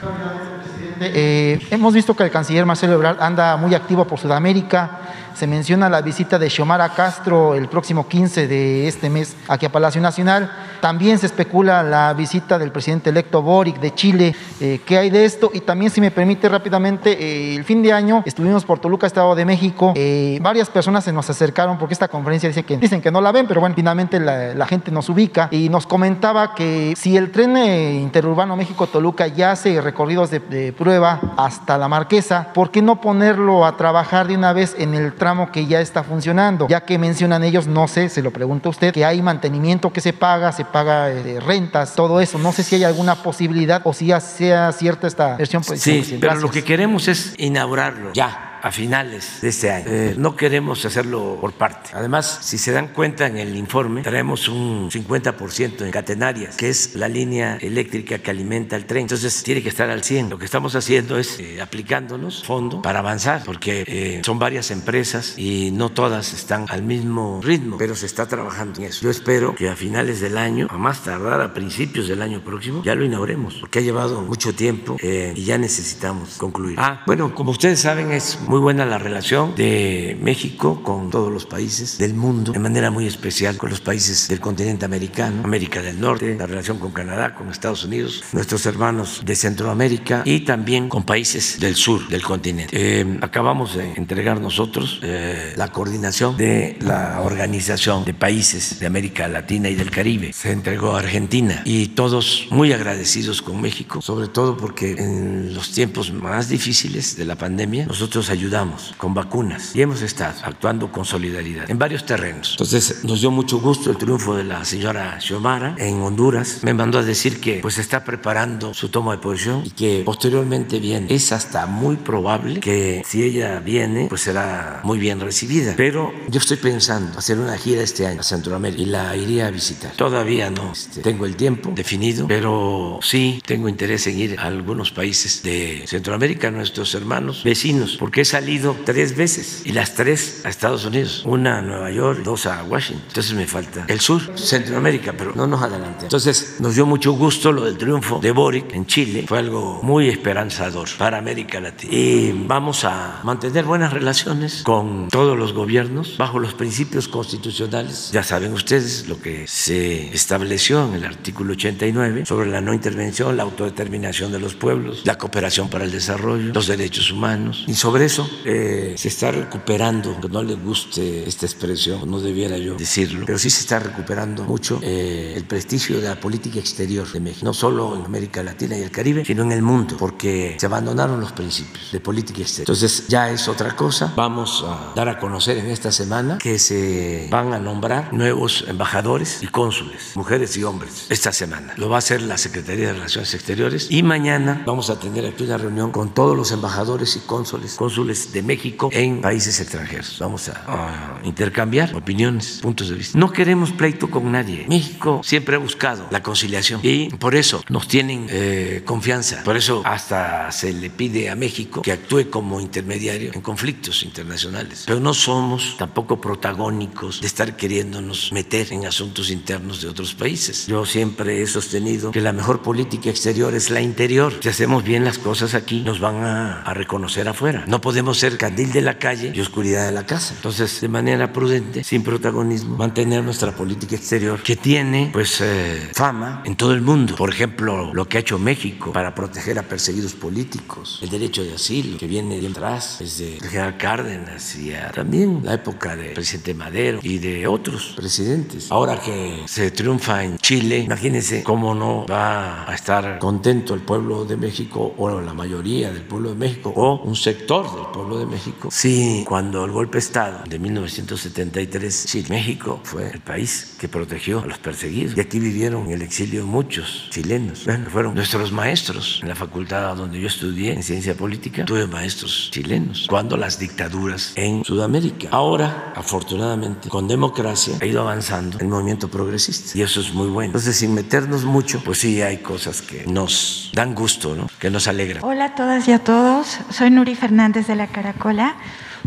Eh, hemos visto que el canciller Marcelo Ebrard anda muy activo por Sudamérica se menciona la visita de Xiomara Castro el próximo 15 de este mes aquí a Palacio Nacional. También se especula la visita del presidente electo Boric de Chile. Eh, ¿Qué hay de esto? Y también, si me permite rápidamente, eh, el fin de año estuvimos por Toluca, Estado de México. Eh, varias personas se nos acercaron porque esta conferencia dice que, dicen que no la ven, pero bueno, finalmente la, gente nos ubica y nos comentaba que si el tren interurbano México-Toluca ya hace recorridos de, de prueba hasta la Marquesa, ¿por qué no ponerlo a trabajar de una vez en el tren que ya está funcionando, ya que mencionan ellos, no sé, se lo pregunto a usted, que hay mantenimiento que se paga, se paga eh, rentas, todo eso. No sé si hay alguna posibilidad o si ya sea cierta esta versión.
Pues, sí, pero lo que queremos es inaugurarlo ya a finales de este año. Eh, no queremos hacerlo por parte. Además, si se dan cuenta en el informe, traemos un 50% en catenarias, que es la línea eléctrica que alimenta el tren. Entonces, tiene que estar al 100. Lo que estamos haciendo es eh, aplicándonos fondo para avanzar, porque eh, son varias empresas y no todas están al mismo ritmo, pero se está trabajando en eso. Yo espero que a finales del año, a más tardar a principios del año próximo, ya lo inauguremos, porque ha llevado mucho tiempo y ya necesitamos concluir. Ah, bueno, como ustedes saben, es muy buena la relación de México con todos los países del mundo, de manera muy especial con los países del continente americano, América del Norte, la relación con Canadá, con Estados Unidos, nuestros hermanos de Centroamérica y también con países del sur del continente. Eh, acabamos de entregar nosotros eh, la coordinación de la Organización de Países de América Latina y del Caribe. Se entregó a Argentina y todos muy agradecidos con México, sobre todo porque en los tiempos más difíciles de la pandemia nosotros ayudamos con vacunas y hemos estado actuando con solidaridad en varios terrenos. Entonces nos dio mucho gusto el triunfo de la señora Xiomara en Honduras. Me mandó a decir que pues está preparando su toma de posición y que posteriormente viene. Es hasta muy probable que si ella viene pues será muy bien recibida. Pero yo estoy pensando hacer una gira este año a Centroamérica y la iría a visitar. Todavía no este, tengo el tiempo definido, pero sí tengo interés en ir a algunos países de Centroamérica, nuestros hermanos vecinos, porque he salido tres veces y las tres a Estados Unidos, una a Nueva York, dos a Washington. Entonces me falta el sur, Centroamérica, pero no nos adelante. Entonces nos dio mucho gusto lo del triunfo de Boric en Chile, fue algo muy esperanzador para América Latina. Y vamos a mantener buenas relaciones con todos los gobiernos bajo los principios constitucionales. Ya saben ustedes lo que se estableció en el artículo 89 sobre la no intervención, la autodeterminación de los pueblos, la cooperación para el desarrollo, los derechos humanos. Y sobre eso eh, se está recuperando, aunque no le guste esta expresión, no debiera yo decirlo, pero sí se está recuperando mucho eh, el prestigio de la política exterior de México, no solo en América Latina y el Caribe, sino en el mundo, porque se abandonaron los principios de política exterior. Entonces ya es otra cosa. Vamos a dar a conocer en esta semana que se van a nombrar nuevos embajadores y cónsules, mujeres y hombres, esta semana. Lo va a hacer la Secretaría de Relaciones Exteriores y mañana vamos a tener aquí una reunión con todos los embajadores y cónsules, cónsules de México en países extranjeros. Vamos a, intercambiar opiniones, puntos de vista. No queremos pleito con nadie. México siempre ha buscado la conciliación y por eso nos tienen eh, confianza. Por eso hasta se le pide a México que actúe como intermediario en conflictos internacionales. Pero no somos tampoco protagónicos de estar queriéndonos meter en asuntos internos de otros países. Yo siempre he sostenido que la mejor política exterior es la interior. Si hacemos bien las cosas aquí, nos van a, a reconocer afuera. No podemos ser candil de la calle y oscuridad de la casa. Entonces, de manera prudente, sin protagonismo, mantener nuestra política exterior que tiene pues eh, fama en todo el mundo. Por ejemplo, lo que ha hecho México para proteger a perseguidos políticos, el derecho de asilo que viene de atrás, desde el general Cárdenas y también la época del presidente Madero y de otros presidentes. Ahora que se triunfa en Chile, imagínense cómo no va a estar contento el pueblo de México o la mayoría del pueblo de México o un sector del pueblo de México. Sí, cuando el golpe de Estado de 1973, sí, México fue el país que protegió a los perseguidos y aquí vivieron en el exilio muchos chilenos. Bueno, fueron nuestros maestros en la facultad donde yo estudié en ciencia política. Tuve maestros chilenos cuando las dictaduras en Sudamérica. Ahora, afortunadamente, con democracia ha ido avanzando el movimiento progresista y eso es muy bueno. Entonces, sin meternos mucho, pues sí hay cosas que nos dan gusto, ¿no? que nos alegran.
Hola a todas y a todos. Soy Nuri Fernández de la Caracola.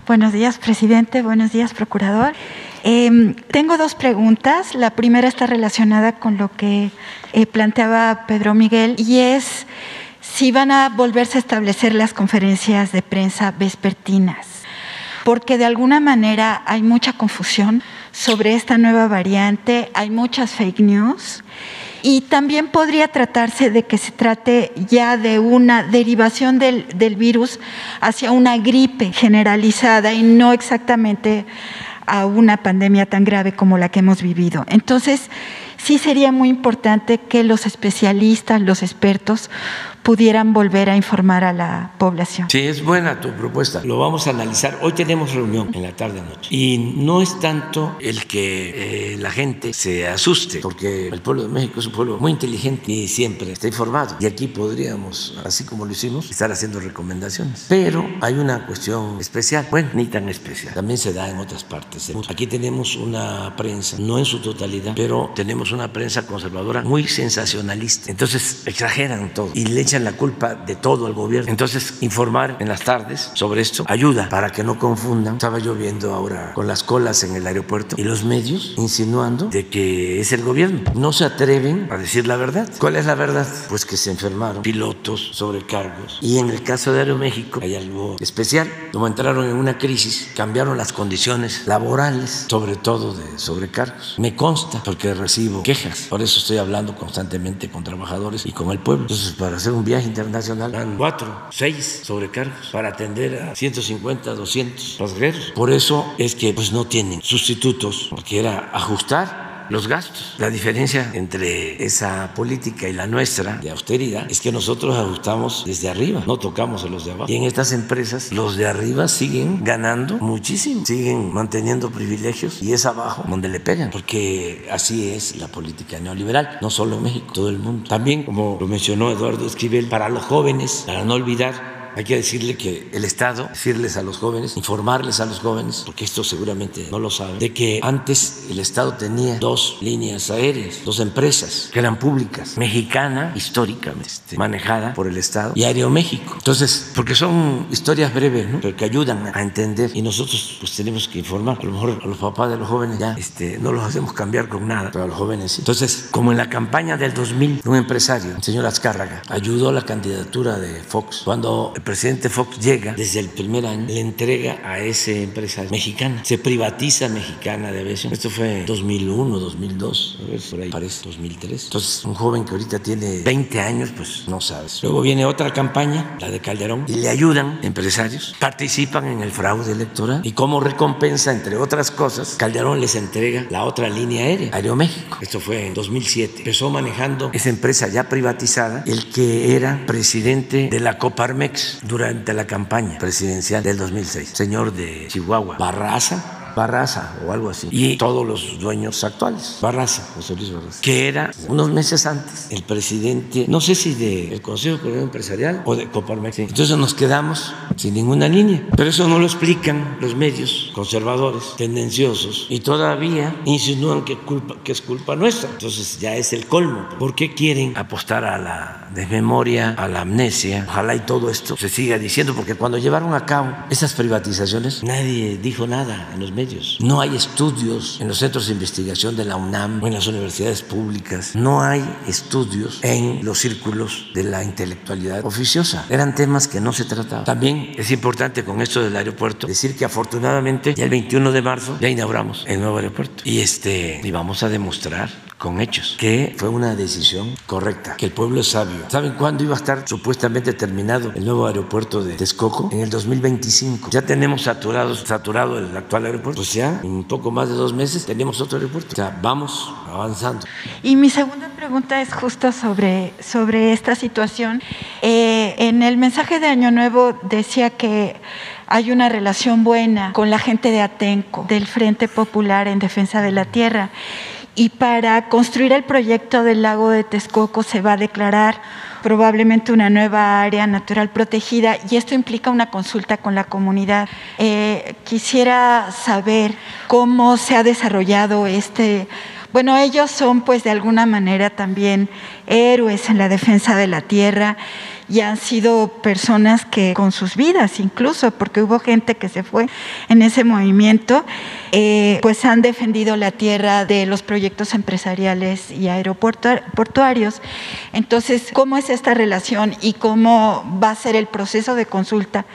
Buenos días, presidente. Buenos días, procurador. Eh, tengo dos preguntas. La primera está relacionada con lo que eh, planteaba Pedro Miguel y es si van a volverse a establecer las conferencias de prensa vespertinas, porque de alguna manera hay mucha confusión sobre esta nueva variante, hay muchas fake news. Y también podría tratarse de que se trate ya de una derivación del, del virus hacia una gripe generalizada y no exactamente a una pandemia tan grave como la que hemos vivido. Entonces, sí sería muy importante que los especialistas, los expertos, pudieran volver a informar a la población.
Sí, es buena tu propuesta. Lo vamos a analizar. Hoy tenemos reunión en la tarde noche. Y no es tanto el que eh, la gente se asuste, porque el pueblo de México es un pueblo muy inteligente y siempre está informado. Y aquí podríamos, así como lo hicimos, estar haciendo recomendaciones. Pero hay una cuestión especial. Bueno, ni tan especial. También se da en otras partes. Aquí tenemos una prensa, no en su totalidad, pero tenemos una prensa conservadora muy sensacionalista. Entonces exageran todo y le echan la culpa de todo al gobierno. Entonces, informar en las tardes sobre esto ayuda para que no confundan. Estaba yo viendo ahora con las colas en el aeropuerto y los medios insinuando de que es el gobierno. No se atreven a decir la verdad. ¿Cuál es la verdad? Pues que se enfermaron pilotos, sobrecargos. Y en el caso de Aeroméxico hay algo especial. Como entraron en una crisis, cambiaron las condiciones laborales, sobre todo de sobrecargos. Me consta porque recibo quejas. Por eso estoy hablando constantemente con trabajadores y con el pueblo. Entonces, para hacer un viaje internacional dan cuatro, seis sobrecargos para atender a 150, 200 pasajeros. Por eso es que pues no tienen sustitutos, porque era ajustar los gastos. La diferencia entre esa política y la nuestra de austeridad es que nosotros ajustamos desde arriba, no tocamos a los de abajo. Y en estas empresas los de arriba siguen ganando muchísimo, siguen manteniendo privilegios y es abajo donde le pegan, porque así es la política neoliberal, no solo en México, todo el mundo. También, como lo mencionó Eduardo Esquivel, para los jóvenes, para no olvidar hay que decirle que el Estado, decirles a los jóvenes, informarles a los jóvenes, porque esto seguramente no lo saben, de que antes el Estado tenía dos líneas aéreas, dos empresas que eran públicas, mexicana, históricamente este, manejada por el Estado, y Aeroméxico. Entonces, porque son historias breves, ¿no? pero que ayudan a entender, y nosotros pues tenemos que informar, a lo mejor a los papás de los jóvenes ya este, no los hacemos cambiar con nada, pero a los jóvenes sí. Entonces, como en la campaña del 2000, un empresario, el señor Azcárraga, ayudó a la candidatura de Fox cuando el presidente Fox llega desde el primer año, le entrega a ese empresario mexicana, se privatiza Mexicana de Aviación. Esto fue 2001, 2002, a ver, por ahí parece 2003. Entonces, un joven que ahorita tiene 20 años, pues no sabes. Luego viene otra campaña, la de Calderón, y le ayudan empresarios, participan en el fraude electoral y como recompensa, entre otras cosas, Calderón les entrega la otra línea aérea, Aeroméxico. Esto fue en 2007. Empezó manejando esa empresa ya privatizada, el que era presidente de la Coparmex durante la campaña presidencial del 2006, señor de Chihuahua, Barraza, Barraza o algo así, y todos los dueños actuales, Barraza, José Luis Barraza, que era unos meses antes el presidente, no sé si del Consejo Económico Empresarial o de Coparmex. Entonces nos quedamos sin ninguna línea, pero eso no lo explican los medios conservadores, tendenciosos, y todavía insinúan que, culpa, que es culpa nuestra. Entonces ya es el colmo. ¿Por qué quieren apostar a la desmemoria, a la amnesia? Ojalá y todo esto se siga diciendo, porque cuando llevaron a cabo esas privatizaciones, nadie dijo nada en los medios no hay estudios en los centros de investigación de la UNAM o en las universidades públicas. No hay estudios en los círculos de la intelectualidad oficiosa. Eran temas que no se trataban. También es importante con esto del aeropuerto decir que afortunadamente ya el 21 de marzo ya inauguramos el nuevo aeropuerto y este y vamos a demostrar con hechos, que fue una decisión correcta, que el pueblo es sabio. ¿Saben cuándo iba a estar supuestamente terminado el nuevo aeropuerto de Texcoco? En el 2025. Ya tenemos saturado, saturado el actual aeropuerto. Pues ya en un poco más de dos meses tenemos otro aeropuerto. O sea, vamos avanzando.
Y mi segunda pregunta es justo sobre, sobre esta situación. Eh, en el mensaje de Año Nuevo decía que hay una relación buena con la gente de Atenco, del Frente Popular en Defensa de la Tierra y para construir el proyecto del lago de Texcoco se va a declarar probablemente una nueva área natural protegida y esto implica una consulta con la comunidad. Eh, quisiera saber cómo se ha desarrollado este... Bueno, ellos son pues de alguna manera también héroes en la defensa de la tierra y han sido personas que con sus vidas incluso, porque hubo gente que se fue en ese movimiento, eh, pues han defendido la tierra de los proyectos empresariales y aeroportuarios. Entonces, ¿cómo es esta relación y cómo va a ser el proceso de consulta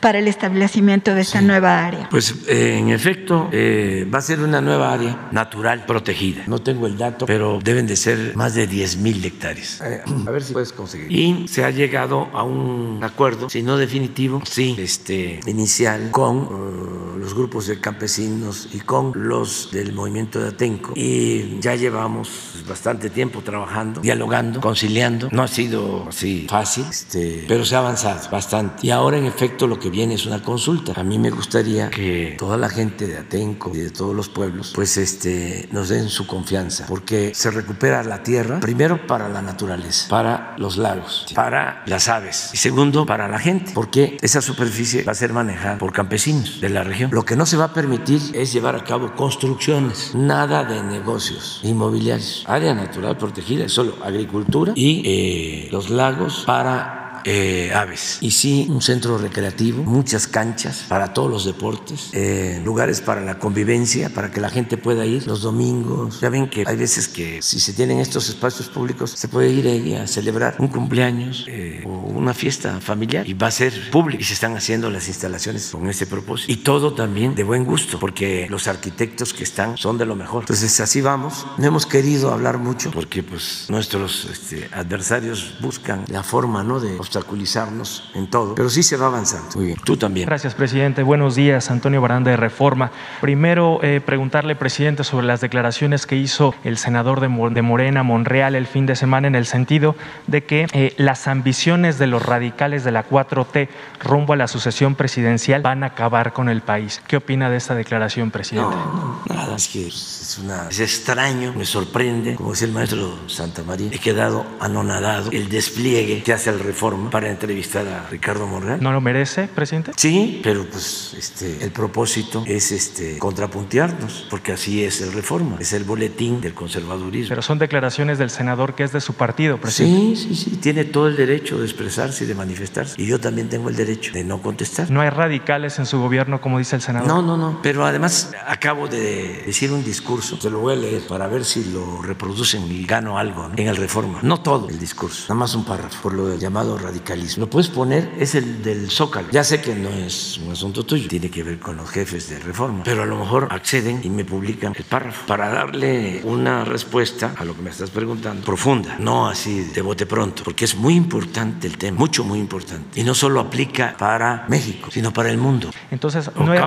para el establecimiento de esta nueva área?
Pues eh, en efecto, eh, va a ser una nueva área natural protegida. No tengo el dato, pero deben de ser más de 10 mil hectáreas. a ver si puedes conseguir. Y se ha llegado a un acuerdo, si no definitivo, sí, este, inicial con uh, los grupos de campesinos y con los del movimiento de Atenco. Y ya llevamos bastante tiempo trabajando, dialogando, conciliando. No ha sido así fácil, este, pero se ha avanzado bastante. Y ahora, en efecto, lo que viene es una consulta. A mí me gustaría que toda la gente de Atenco y de todos los pueblos, pues este, nos den su confianza, porque se recupera la tierra, primero para la naturaleza, para los lagos, para las aves. Y segundo, para la gente, porque esa superficie va a ser manejada por campesinos de la región. Lo que no se va a permitir es llevar a cabo construcciones, nada de negocios inmobiliarios. Área natural protegida solo agricultura y eh, los lagos para eh, aves. Y sí, un centro recreativo, muchas canchas para todos los deportes, eh, lugares para la convivencia, para que la gente pueda ir los domingos. Ya ven que hay veces que si se tienen estos espacios públicos, se puede ir ahí a celebrar un cumpleaños eh, o una fiesta familiar y va a ser público. Y se están haciendo las instalaciones con ese propósito. Y todo también de buen gusto, porque los arquitectos que están son de lo mejor. Entonces así vamos. No hemos querido hablar mucho porque pues nuestros este, adversarios buscan la forma ¿no? de obstaculizarnos en todo, pero sí se va avanzando. Muy bien, tú también.
Gracias, presidente. Buenos días, Antonio Baranda de Reforma. Primero, eh, preguntarle, presidente, sobre las declaraciones que hizo el senador de, Morena, Monreal, el fin de semana, en el sentido de que eh, las ambiciones de los radicales de la 4T rumbo a la sucesión presidencial van a acabar con el país. ¿Qué opina de esta declaración, presidente?
No, nada, es que es, una, es extraño, me sorprende, como decía el maestro Santa María, he quedado anonadado el despliegue que hace el Reforma para entrevistar a Ricardo Monreal.
¿No lo merece, presidente?
Sí, pero pues este, el propósito es este, contrapuntearnos, porque así es el Reforma, es el boletín del conservadurismo.
Pero son declaraciones del senador que es de su partido, presidente.
Sí, sí, sí, tiene todo el derecho de expresarse y de manifestarse, y yo también tengo el derecho de no contestar.
¿No hay radicales en su gobierno, como dice el senador?
No, no, no, pero además acabo de decir un discurso, se lo voy a leer para ver si lo reproducen y gano algo en el Reforma. No todo el discurso, nada más un párrafo, por lo llamado radicalismo. Lo puedes poner, es el del Zócalo. Ya sé que no es un asunto tuyo, tiene que ver con los jefes de Reforma, pero a lo mejor acceden y me publican el párrafo para darle una respuesta a lo que me estás preguntando, profunda, no así de bote pronto, porque es muy importante el tema, mucho, muy importante. Y no solo aplica para México, sino para el mundo.
Entonces, no hay,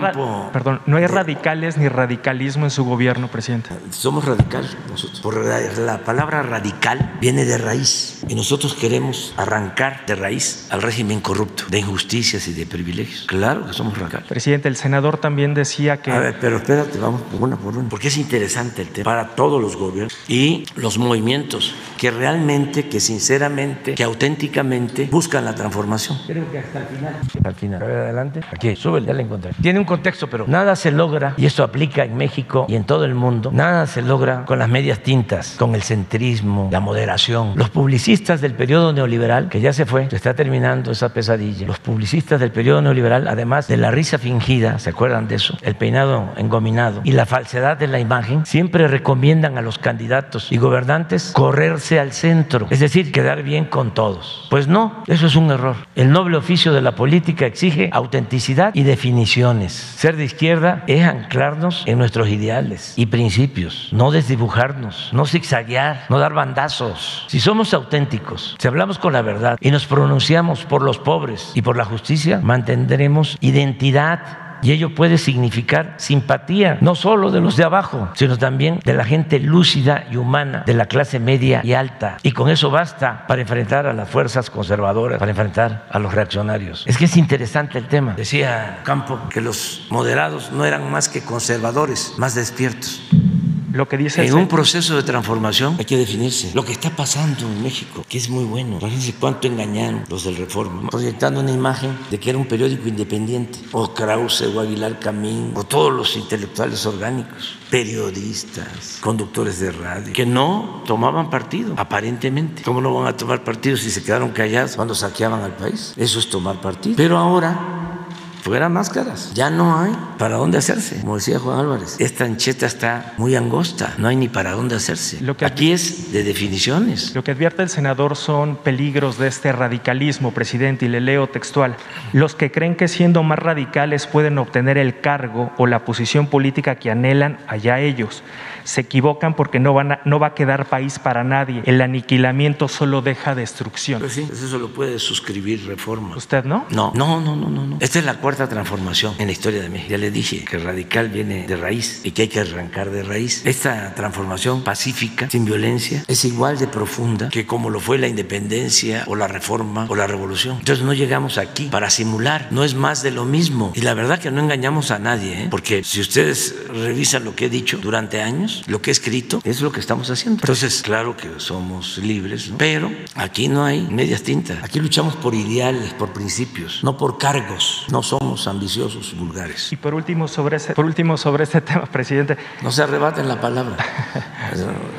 perdón, no hay radicales ni radicalismo en su gobierno, presidente.
Somos radicales nosotros. Por la palabra radical viene de raíz y nosotros queremos arrancar de raíz al régimen corrupto, de injusticias y de privilegios. Claro que somos radicales.
Presidente, el senador también decía que...
A ver, pero espérate, vamos una por una, porque es interesante el tema para todos los gobiernos y los movimientos que realmente, que sinceramente, que auténticamente buscan la transformación. Creo que hasta el final. Al final. A ver, adelante. Aquí, sube, ya la encontré. Tiene un contexto, pero nada se logra, y esto aplica en México y en todo el mundo, nada se logra con las medias tintas, con el centrismo, la moderación. Los publicistas del periodo neoliberal, que ya se fue, se está terminando esa pesadilla. Los publicistas del periodo neoliberal, además de la risa fingida, ¿se acuerdan de eso? El peinado engominado y la falsedad de la imagen, siempre recomiendan a los candidatos y gobernantes correrse al centro, es decir, quedar bien con todos. Pues no, eso es un error. El noble oficio de la política exige autenticidad y definiciones. Ser de izquierda es anclarnos en nuestros ideales y principios, no desdibujarnos, no zigzaguear, no dar bandazos. Si somos auténticos, si hablamos con la verdad y nos pronunciamos por los pobres y por la justicia, mantendremos identidad y ello puede significar simpatía, no solo de los de abajo, sino también de la gente lúcida y humana, de la clase media y alta. Y con eso basta para enfrentar a las fuerzas conservadoras, para enfrentar a los reaccionarios. Es que es interesante el tema. Decía Campo que los moderados no eran más que conservadores, más despiertos
lo que dice
en un proceso de transformación hay que definirse lo que está pasando en México, que es muy bueno. Fíjense cuánto engañaron los del Reforma, proyectando una imagen de que era un periódico independiente, o Krause, o Aguilar Camín, o todos los intelectuales orgánicos, periodistas, conductores de radio, que no tomaban partido, aparentemente. ¿Cómo no van a tomar partido si se quedaron callados cuando saqueaban al país? Eso es tomar partido. Pero ahora fuera máscaras. Ya no hay para dónde hacerse. Como decía Juan Álvarez, esta ancheta está muy angosta, no hay ni para dónde hacerse. Lo que Aquí es de definiciones.
Lo que advierte el senador son peligros de este radicalismo, presidente, y le leo textual. Los que creen que siendo más radicales pueden obtener el cargo o la posición política que anhelan, allá ellos se equivocan porque no, van no va a quedar país para nadie. El aniquilamiento solo deja destrucción.
Pues sí, eso lo puede suscribir reforma.
¿Usted no?
No, no, no, no, no. Esta es la cuarta transformación en la historia de México. Ya le dije que radical viene de raíz y que hay que arrancar de raíz. Esta transformación pacífica, sin violencia, es igual de profunda que como lo fue la independencia o la reforma o la revolución. Entonces no llegamos aquí para simular, no es más de lo mismo. Y la verdad que no engañamos a nadie, ¿eh? porque si ustedes revisan lo que he dicho durante años, lo que he escrito, es lo que estamos haciendo. Entonces, claro que somos libres, pero aquí no hay medias tintas. Aquí luchamos por ideales, por principios, no por cargos. No somos ambiciosos vulgares.
Y por último, sobre ese, por último, sobre este tema, presidente.
No se arrebaten la palabra.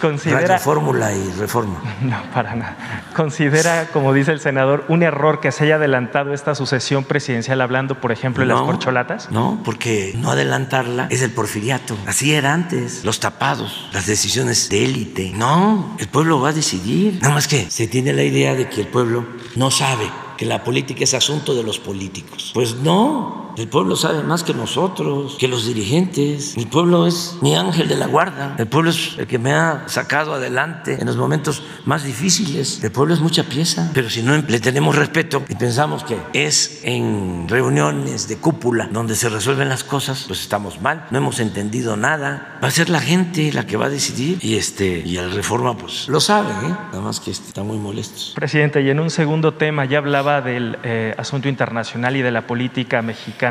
Considera.
fórmula y reforma.
No, para nada. Considera, como dice el senador, un error que se haya adelantado esta sucesión presidencial, hablando, por ejemplo, de las corcholatas.
No, porque no adelantarla es el porfiriato. Así era antes. Los tapados, las decisiones de élite. No, el pueblo va a decidir. Nada más que se tiene la idea de que el pueblo no sabe que la política es asunto de los políticos. Pues no, el pueblo sabe más que nosotros, que los dirigentes. El pueblo es mi ángel de la guarda. El pueblo es el que me ha sacado adelante en los momentos más difíciles. El pueblo es mucha pieza, pero si no le tenemos respeto y pensamos que es en reuniones de cúpula donde se resuelven las cosas, pues estamos mal. No hemos entendido nada. Va a ser la gente la que va a decidir y este y el Reforma pues lo sabe, ¿eh? nada más que este, está muy molesto.
Presidente, y en un segundo tema ya hablaba del eh, asunto internacional y de la política mexicana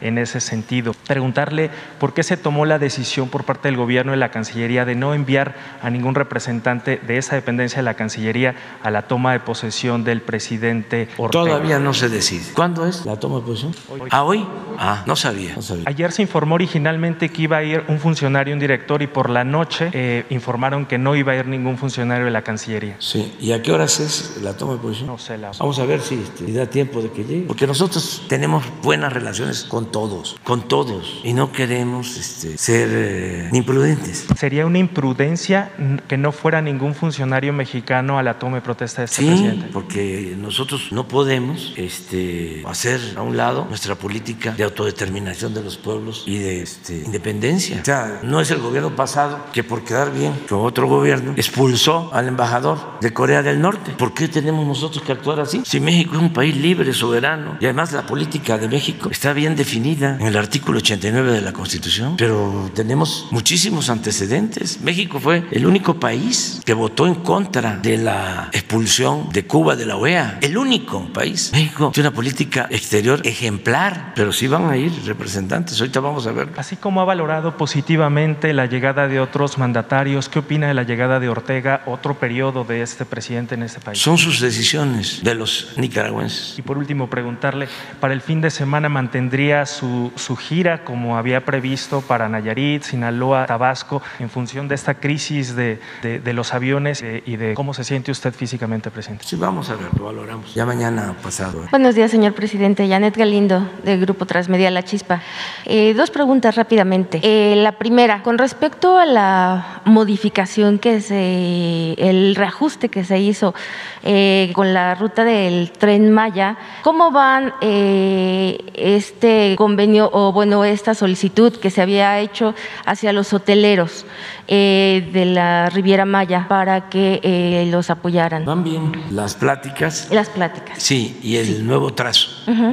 en ese sentido. Preguntarle por qué se tomó la decisión por parte del gobierno de la Cancillería de no enviar a ningún representante de esa dependencia de la Cancillería a la toma de posesión del presidente Ortega.
Todavía no se decide. ¿Cuándo es la toma de posesión? ¿A hoy? Ah, no sabía, no sabía.
Ayer se informó originalmente que iba a ir un funcionario, un director, y por la noche eh, informaron que no iba a ir ningún funcionario de la Cancillería.
Sí, ¿y a qué horas es la toma de posición?
No sé, la...
Vamos a ver si, este, da tiempo de que llegue. Porque nosotros tenemos buenas relaciones con todos, con todos, y no queremos este, ser eh, imprudentes.
¿Sería una imprudencia que no fuera ningún funcionario mexicano a la toma de protesta de este
sí,
presidente?
porque nosotros no podemos este, hacer a un lado nuestra política de autodeterminación de los pueblos y de este, independencia. O sea, no es el gobierno pasado que por quedar bien con otro gobierno expulsó al embajador de Corea del Norte. ¿Por qué tenemos nosotros que actuar así? Si México es un país libre, soberano, y además la política de México está bien definida en el artículo 89 de la Constitución, pero tenemos muchísimos antecedentes. México fue el único país que votó en contra de la expulsión de Cuba de la OEA. El único país. México tiene una política exterior ejemplar, pero sí van a ir representantes. Ahorita vamos a ver.
Así como ha valorado positivamente la llegada de otros mandatarios, ¿qué opina de la llegada de Ortega, otro periodo de este presidente en este país?
Son sus decisiones de los nicaragüenses.
Y por último, preguntarle, ¿para el fin de semana mantendría su, su gira como había previsto para Nayarit, Sinaloa, Tabasco, en función de esta crisis de, de, de los aviones eh, y de cómo se siente usted físicamente, presidente?
Sí, vamos a ver, lo valoramos. Ya mañana pasado. ¿eh?
Buenos días, señor presidente. Janet Galindo, del Grupo Transmedia La Chispa. Eh, dos preguntas rápidamente. Eh, la primera, con respecto a la modificación que se, el reajuste que se hizo eh, con la ruta del tren Maya, ¿cómo van eh, este convenio o, bueno, esta solicitud que se había hecho hacia los hoteleros eh, de la Riviera Maya para que eh, los apoyaran?
Van bien las pláticas.
Las pláticas.
Sí, y el nuevo trazo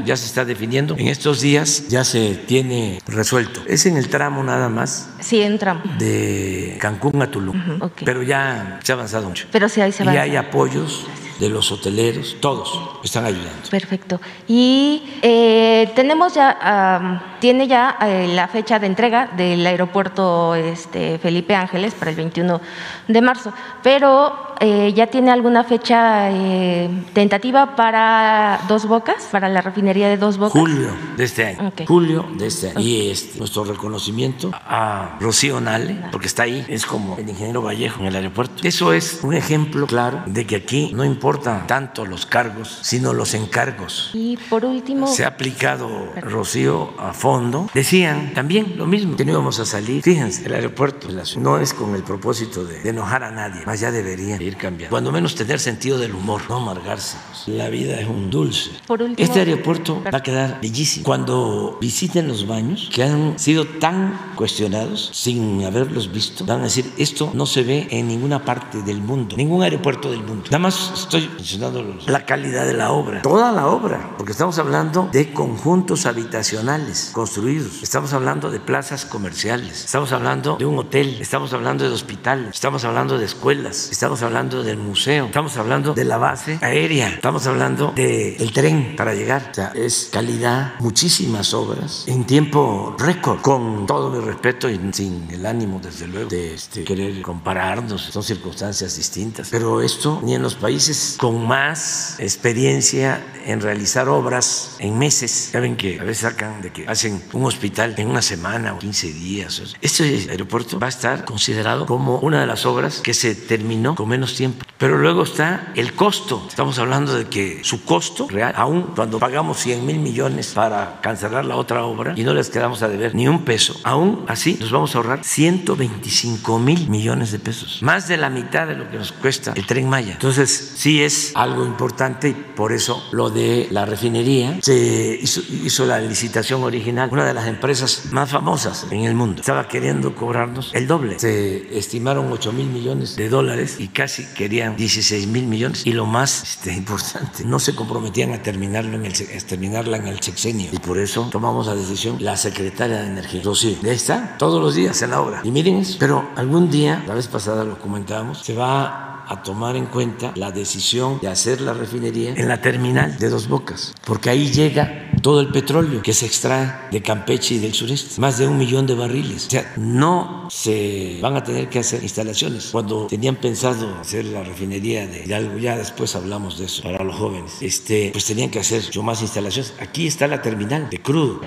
ya se está definiendo. En estos días ya se tiene resuelto. Es en el tramo nada más
Sí, en tramo.
de Cancún a Tulum,
ok.
pero ya se ha avanzado mucho.
Pero sí, ahí se va.
Y hay apoyos de los hoteleros, todos están ayudando.
Perfecto. Y eh, tenemos ya, am, tiene ya eh, la fecha de entrega del aeropuerto este, Felipe Ángeles para el 21 de marzo, pero eh, ya tiene alguna fecha eh, tentativa para Dos Bocas, para la refinería de Dos Bocas.
Julio de este año.
Ok.
Julio de este año. Y este, nuestro reconocimiento a Rocío Nale, porque está ahí, es como el ingeniero Vallejo en el aeropuerto. Eso es un ejemplo claro de que aquí no importan tanto los cargos, sino los encargos.
Y por último,
Se ha aplicado Rocío a fondo. Decían también lo mismo, que no íbamos a salir. Fíjense, el aeropuerto no es con el propósito de, de enojar a nadie, más ya debería ir cambiando. Cuando menos tener sentido del humor, no amargarse. La vida es un dulce.
por último,
Este aeropuerto va a quedar bellísimo. Cuando visiten los baños, que han sido tan cuestionados sin haberlos visto, van a decir, esto no se ve en ninguna parte del mundo, ningún aeropuerto del mundo. Nada más estoy mencionando los- la calidad de la obra, toda la obra, porque estamos hablando de conjuntos habitacionales construidos, estamos hablando de plazas comerciales, estamos hablando de un hotel, estamos hablando de hospital, estamos hablando de escuelas, estamos hablando del museo, estamos hablando de la base aérea, estamos hablando del tren para llegar. O sea, es calidad, muchísimas obras en tiempo récord, con todo mi respeto y sin el ánimo, desde luego, de este, querer compararnos, son circunstancias distintas. Pero esto ni en los países con más experiencia en realizar obras en meses, saben que a veces sacan de que hacen un hospital en una semana o 15 días. Este aeropuerto va a estar considerado como una de las obras que se terminó con menos tiempo. Pero luego está el costo. Estamos hablando de que su costo real, aún cuando pagamos 100 mil millones para cancelar la otra obra y no les quedamos a deber ni un peso, aún así nos vamos a ahorrar 125 mil millones de pesos, más de la mitad de lo que nos cuesta el tren Maya. Entonces, sí es algo importante y por eso lo de la refinería se hizo, hizo la licitación original. Una de las empresas más famosas en el mundo estaba queriendo cobrarnos el doble. Se estimaron 8 mil millones de dólares y casi querían 16 mil millones y lo más este, importante, no se comprometían a, terminarlo en el, a terminarla en el sexenio y por eso tomamos la decisión la secretaria de Energía, Rocío, de está todos los días en la obra. Y miren eso, pero algún día, la vez pasada lo comentábamos, se va a tomar en cuenta la decisión de hacer la refinería en la terminal de Dos Bocas, porque ahí llega todo el petróleo que se extrae de Campeche y del sureste, más de un millón de barriles. O sea, no se van a tener que hacer instalaciones. Cuando tenían pensado hacer la refinería de Hidalgo, ya después hablamos de eso para los jóvenes, este, pues tenían que hacer yo más instalaciones. Aquí está la terminal de crudo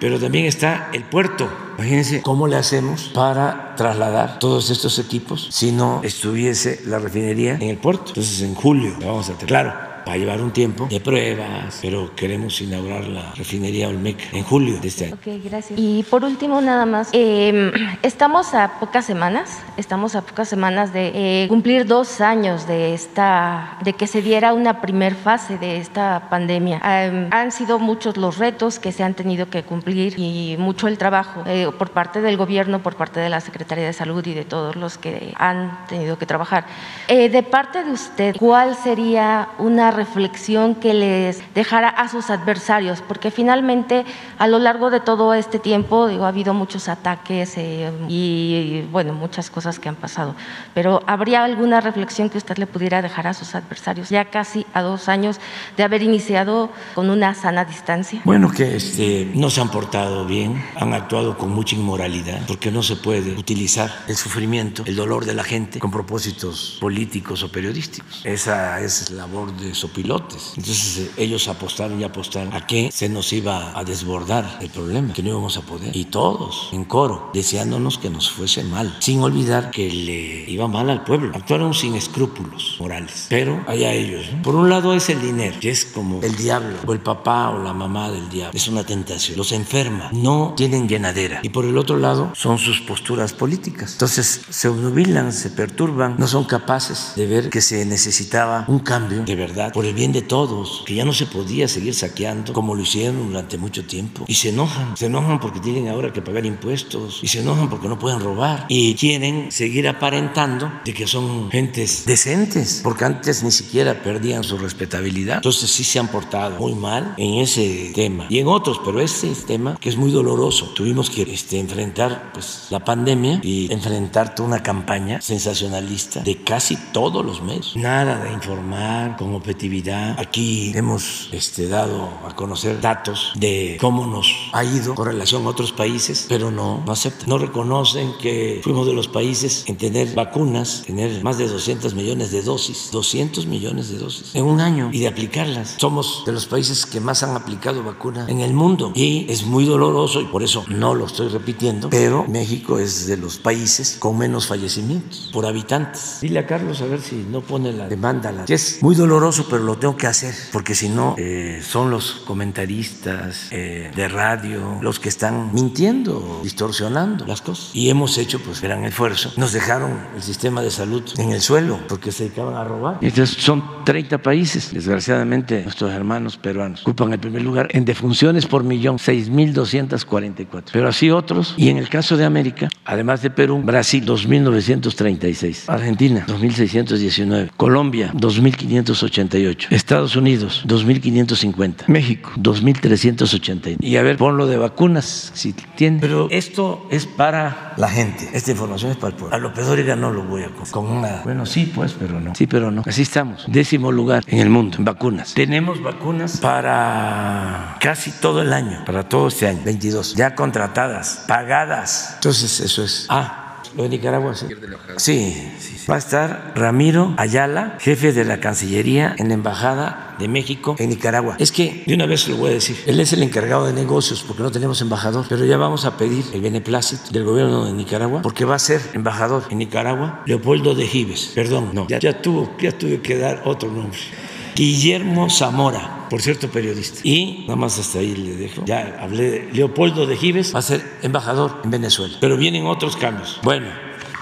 pero también está el puerto. Imagínense cómo le hacemos para trasladar todos estos equipos si no estuviese la refinería en el puerto. Entonces en julio vamos a tener. Claro, va a llevar un tiempo de pruebas, pero queremos inaugurar la refinería Olmeca en julio de este año.
Ok, gracias. Y por último, nada más, eh, estamos a pocas semanas, estamos a pocas semanas de eh, cumplir dos años de esta, de que se diera una primer fase de esta pandemia. Eh, han sido muchos los retos que se han tenido que cumplir y mucho el trabajo eh, por parte del gobierno, por parte de la Secretaría de Salud y de todos los que han tenido que trabajar. Eh, de parte de usted, ¿cuál sería una reflexión que les dejara a sus adversarios, porque finalmente a lo largo de todo este tiempo digo, ha habido muchos ataques eh, y, bueno, muchas cosas que han pasado, pero ¿habría alguna reflexión que usted le pudiera dejar a sus adversarios ya casi a dos años de haber iniciado con una sana distancia?
Bueno, que este, no se han portado bien, han actuado con mucha inmoralidad, porque no se puede utilizar el sufrimiento, el dolor de la gente con propósitos políticos o periodísticos. Esa es labor de su pilotes. Entonces eh, ellos apostaron y apostaron a que se nos iba a desbordar el problema, que no íbamos a poder. Y todos en coro, deseándonos que nos fuese mal, sin olvidar que le iba mal al pueblo. Actuaron sin escrúpulos morales, pero allá ellos. Por un lado es el dinero, que es como el diablo, o el papá o la mamá del diablo. Es una tentación. Los enferma, no tienen llenadera. Y por el otro lado son sus posturas políticas. Entonces se obnubilan, se perturban, no son capaces de ver que se necesitaba un cambio de verdad por el bien de todos, que ya no se podía seguir saqueando como lo hicieron durante mucho tiempo. Y se enojan, se enojan porque tienen ahora que pagar impuestos, y se enojan porque no pueden robar, y quieren seguir aparentando de que son gentes decentes, porque antes ni siquiera perdían su respetabilidad. Entonces sí se han portado muy mal en ese tema y en otros, pero ese tema que es muy doloroso. Tuvimos que este, enfrentar pues, la pandemia y enfrentar toda una campaña sensacionalista de casi todos los medios. Nada de informar con objetividad Aquí hemos este, dado a conocer datos de cómo nos ha ido con relación a otros países, pero no, no aceptan. No reconocen que fuimos de los países en tener vacunas, tener más de 200 millones de dosis, 200 millones de dosis en un año y de aplicarlas. Somos de los países que más han aplicado vacuna en el mundo y es muy doloroso y por eso no lo estoy repitiendo, pero México es de los países con menos fallecimientos por habitantes. Dile a Carlos a ver si no pone la demanda, la... que es muy doloroso, pero lo tengo que hacer, porque si no, eh, son los comentaristas eh, de radio los que están mintiendo, distorsionando las cosas. Y hemos hecho pues gran esfuerzo. Nos dejaron el sistema de salud en el suelo, porque se dedicaban a robar. Entonces son 30 países, desgraciadamente nuestros hermanos peruanos ocupan el primer lugar en defunciones por millón, 6.244. Pero así otros, y en el caso de América, además de Perú, Brasil, 2.936, Argentina, 2.619, Colombia, 2.588. Estados Unidos, 2.550. México, 2.380. Y a ver, ponlo de vacunas, si tiene. Pero esto es para la gente. Esta información es para el pueblo. A López Dóriga no lo voy a con una... Bueno, sí, pues, pero no. Sí, pero no. Así estamos. Décimo lugar en el mundo en vacunas. Tenemos vacunas para casi todo el año, para todo este año, 22. Ya contratadas, pagadas. Entonces, eso es. Ah, Lo de Nicaragua, sí. Sí, sí, Va a estar Ramiro Ayala, jefe de la Cancillería en la Embajada de México en Nicaragua. Es que, de una vez lo voy a decir, él es el encargado de negocios porque no tenemos embajador, pero ya vamos a pedir el beneplácito del gobierno de Nicaragua porque va a ser embajador en Nicaragua Leopoldo de Gives. Perdón, no, ya, ya, tuvo, ya tuve que dar otro nombre. Guillermo Zamora, por cierto, periodista. Y nada más hasta ahí le dejo. Ya hablé de Leopoldo de Gives, va a ser embajador en Venezuela. Pero vienen otros cambios. Bueno,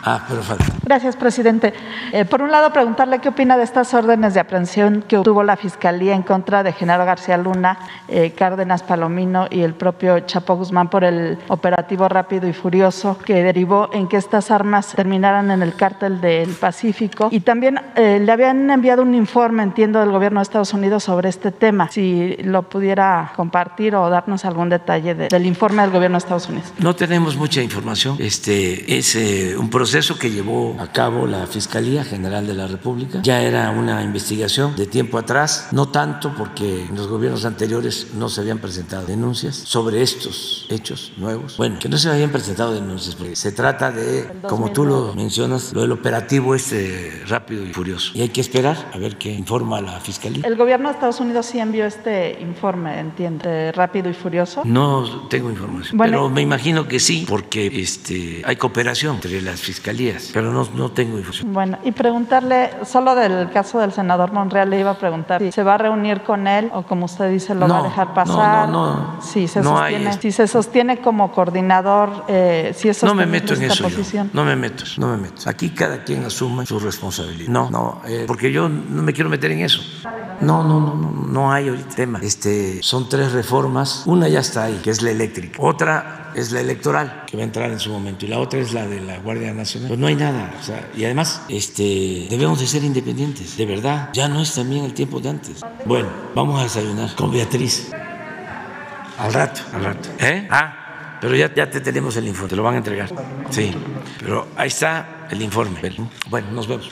Ah, pero falta.
Gracias, presidente. Eh, por un lado, preguntarle qué opina de estas órdenes de aprehensión que obtuvo la Fiscalía en contra de Genaro García Luna, eh, Cárdenas Palomino y el propio Chapo Guzmán por el operativo rápido y furioso que derivó en que estas armas terminaran en el cártel del Pacífico. Y también eh, le habían enviado un informe, entiendo, del gobierno de Estados Unidos sobre este tema. Si lo pudiera compartir o darnos algún detalle de, del informe del gobierno de Estados Unidos.
No tenemos mucha información. Este es un proceso proceso que llevó a cabo la Fiscalía General de la República. Ya era una investigación de tiempo atrás, no tanto porque en los gobiernos anteriores no se habían presentado denuncias sobre estos hechos nuevos. Bueno, que no se habían presentado denuncias, porque se trata de, como tú lo mencionas, lo del operativo este rápido y furioso. Y hay que esperar a ver qué informa la Fiscalía.
¿El gobierno de Estados Unidos sí envió este informe, entiende, rápido y furioso?
No tengo información, bueno, pero me imagino que sí, porque este, hay cooperación entre las fiscalías pero no, no tengo información.
Bueno, y preguntarle, solo del caso del senador Monreal, le iba a preguntar si se va a reunir con él o como usted dice, lo va a dejar pasar.
No, no, no.
Si se, sostiene, si se sostiene como coordinador, eh, si eso
No me meto en eso. No me meto, no me meto. Aquí cada quien asume su responsabilidad. No, no, eh, porque yo no me quiero meter en eso. No, no, no, no, no hay ahorita tema. Este, son tres reformas. Una ya está ahí, que es la eléctrica. Otra es la electoral, que va a entrar en su momento. Y la otra es la de la Guardia Nacional. Pues no hay nada. Y además, este, debemos de ser independientes. De verdad. Ya no es también el tiempo de antes. Bueno, vamos a desayunar con Beatriz. Al rato, al rato. ¿Eh? Ah, pero ya, ya te tenemos el informe. Te lo van a entregar. Sí. Pero ahí está el informe. Bueno, nos vemos.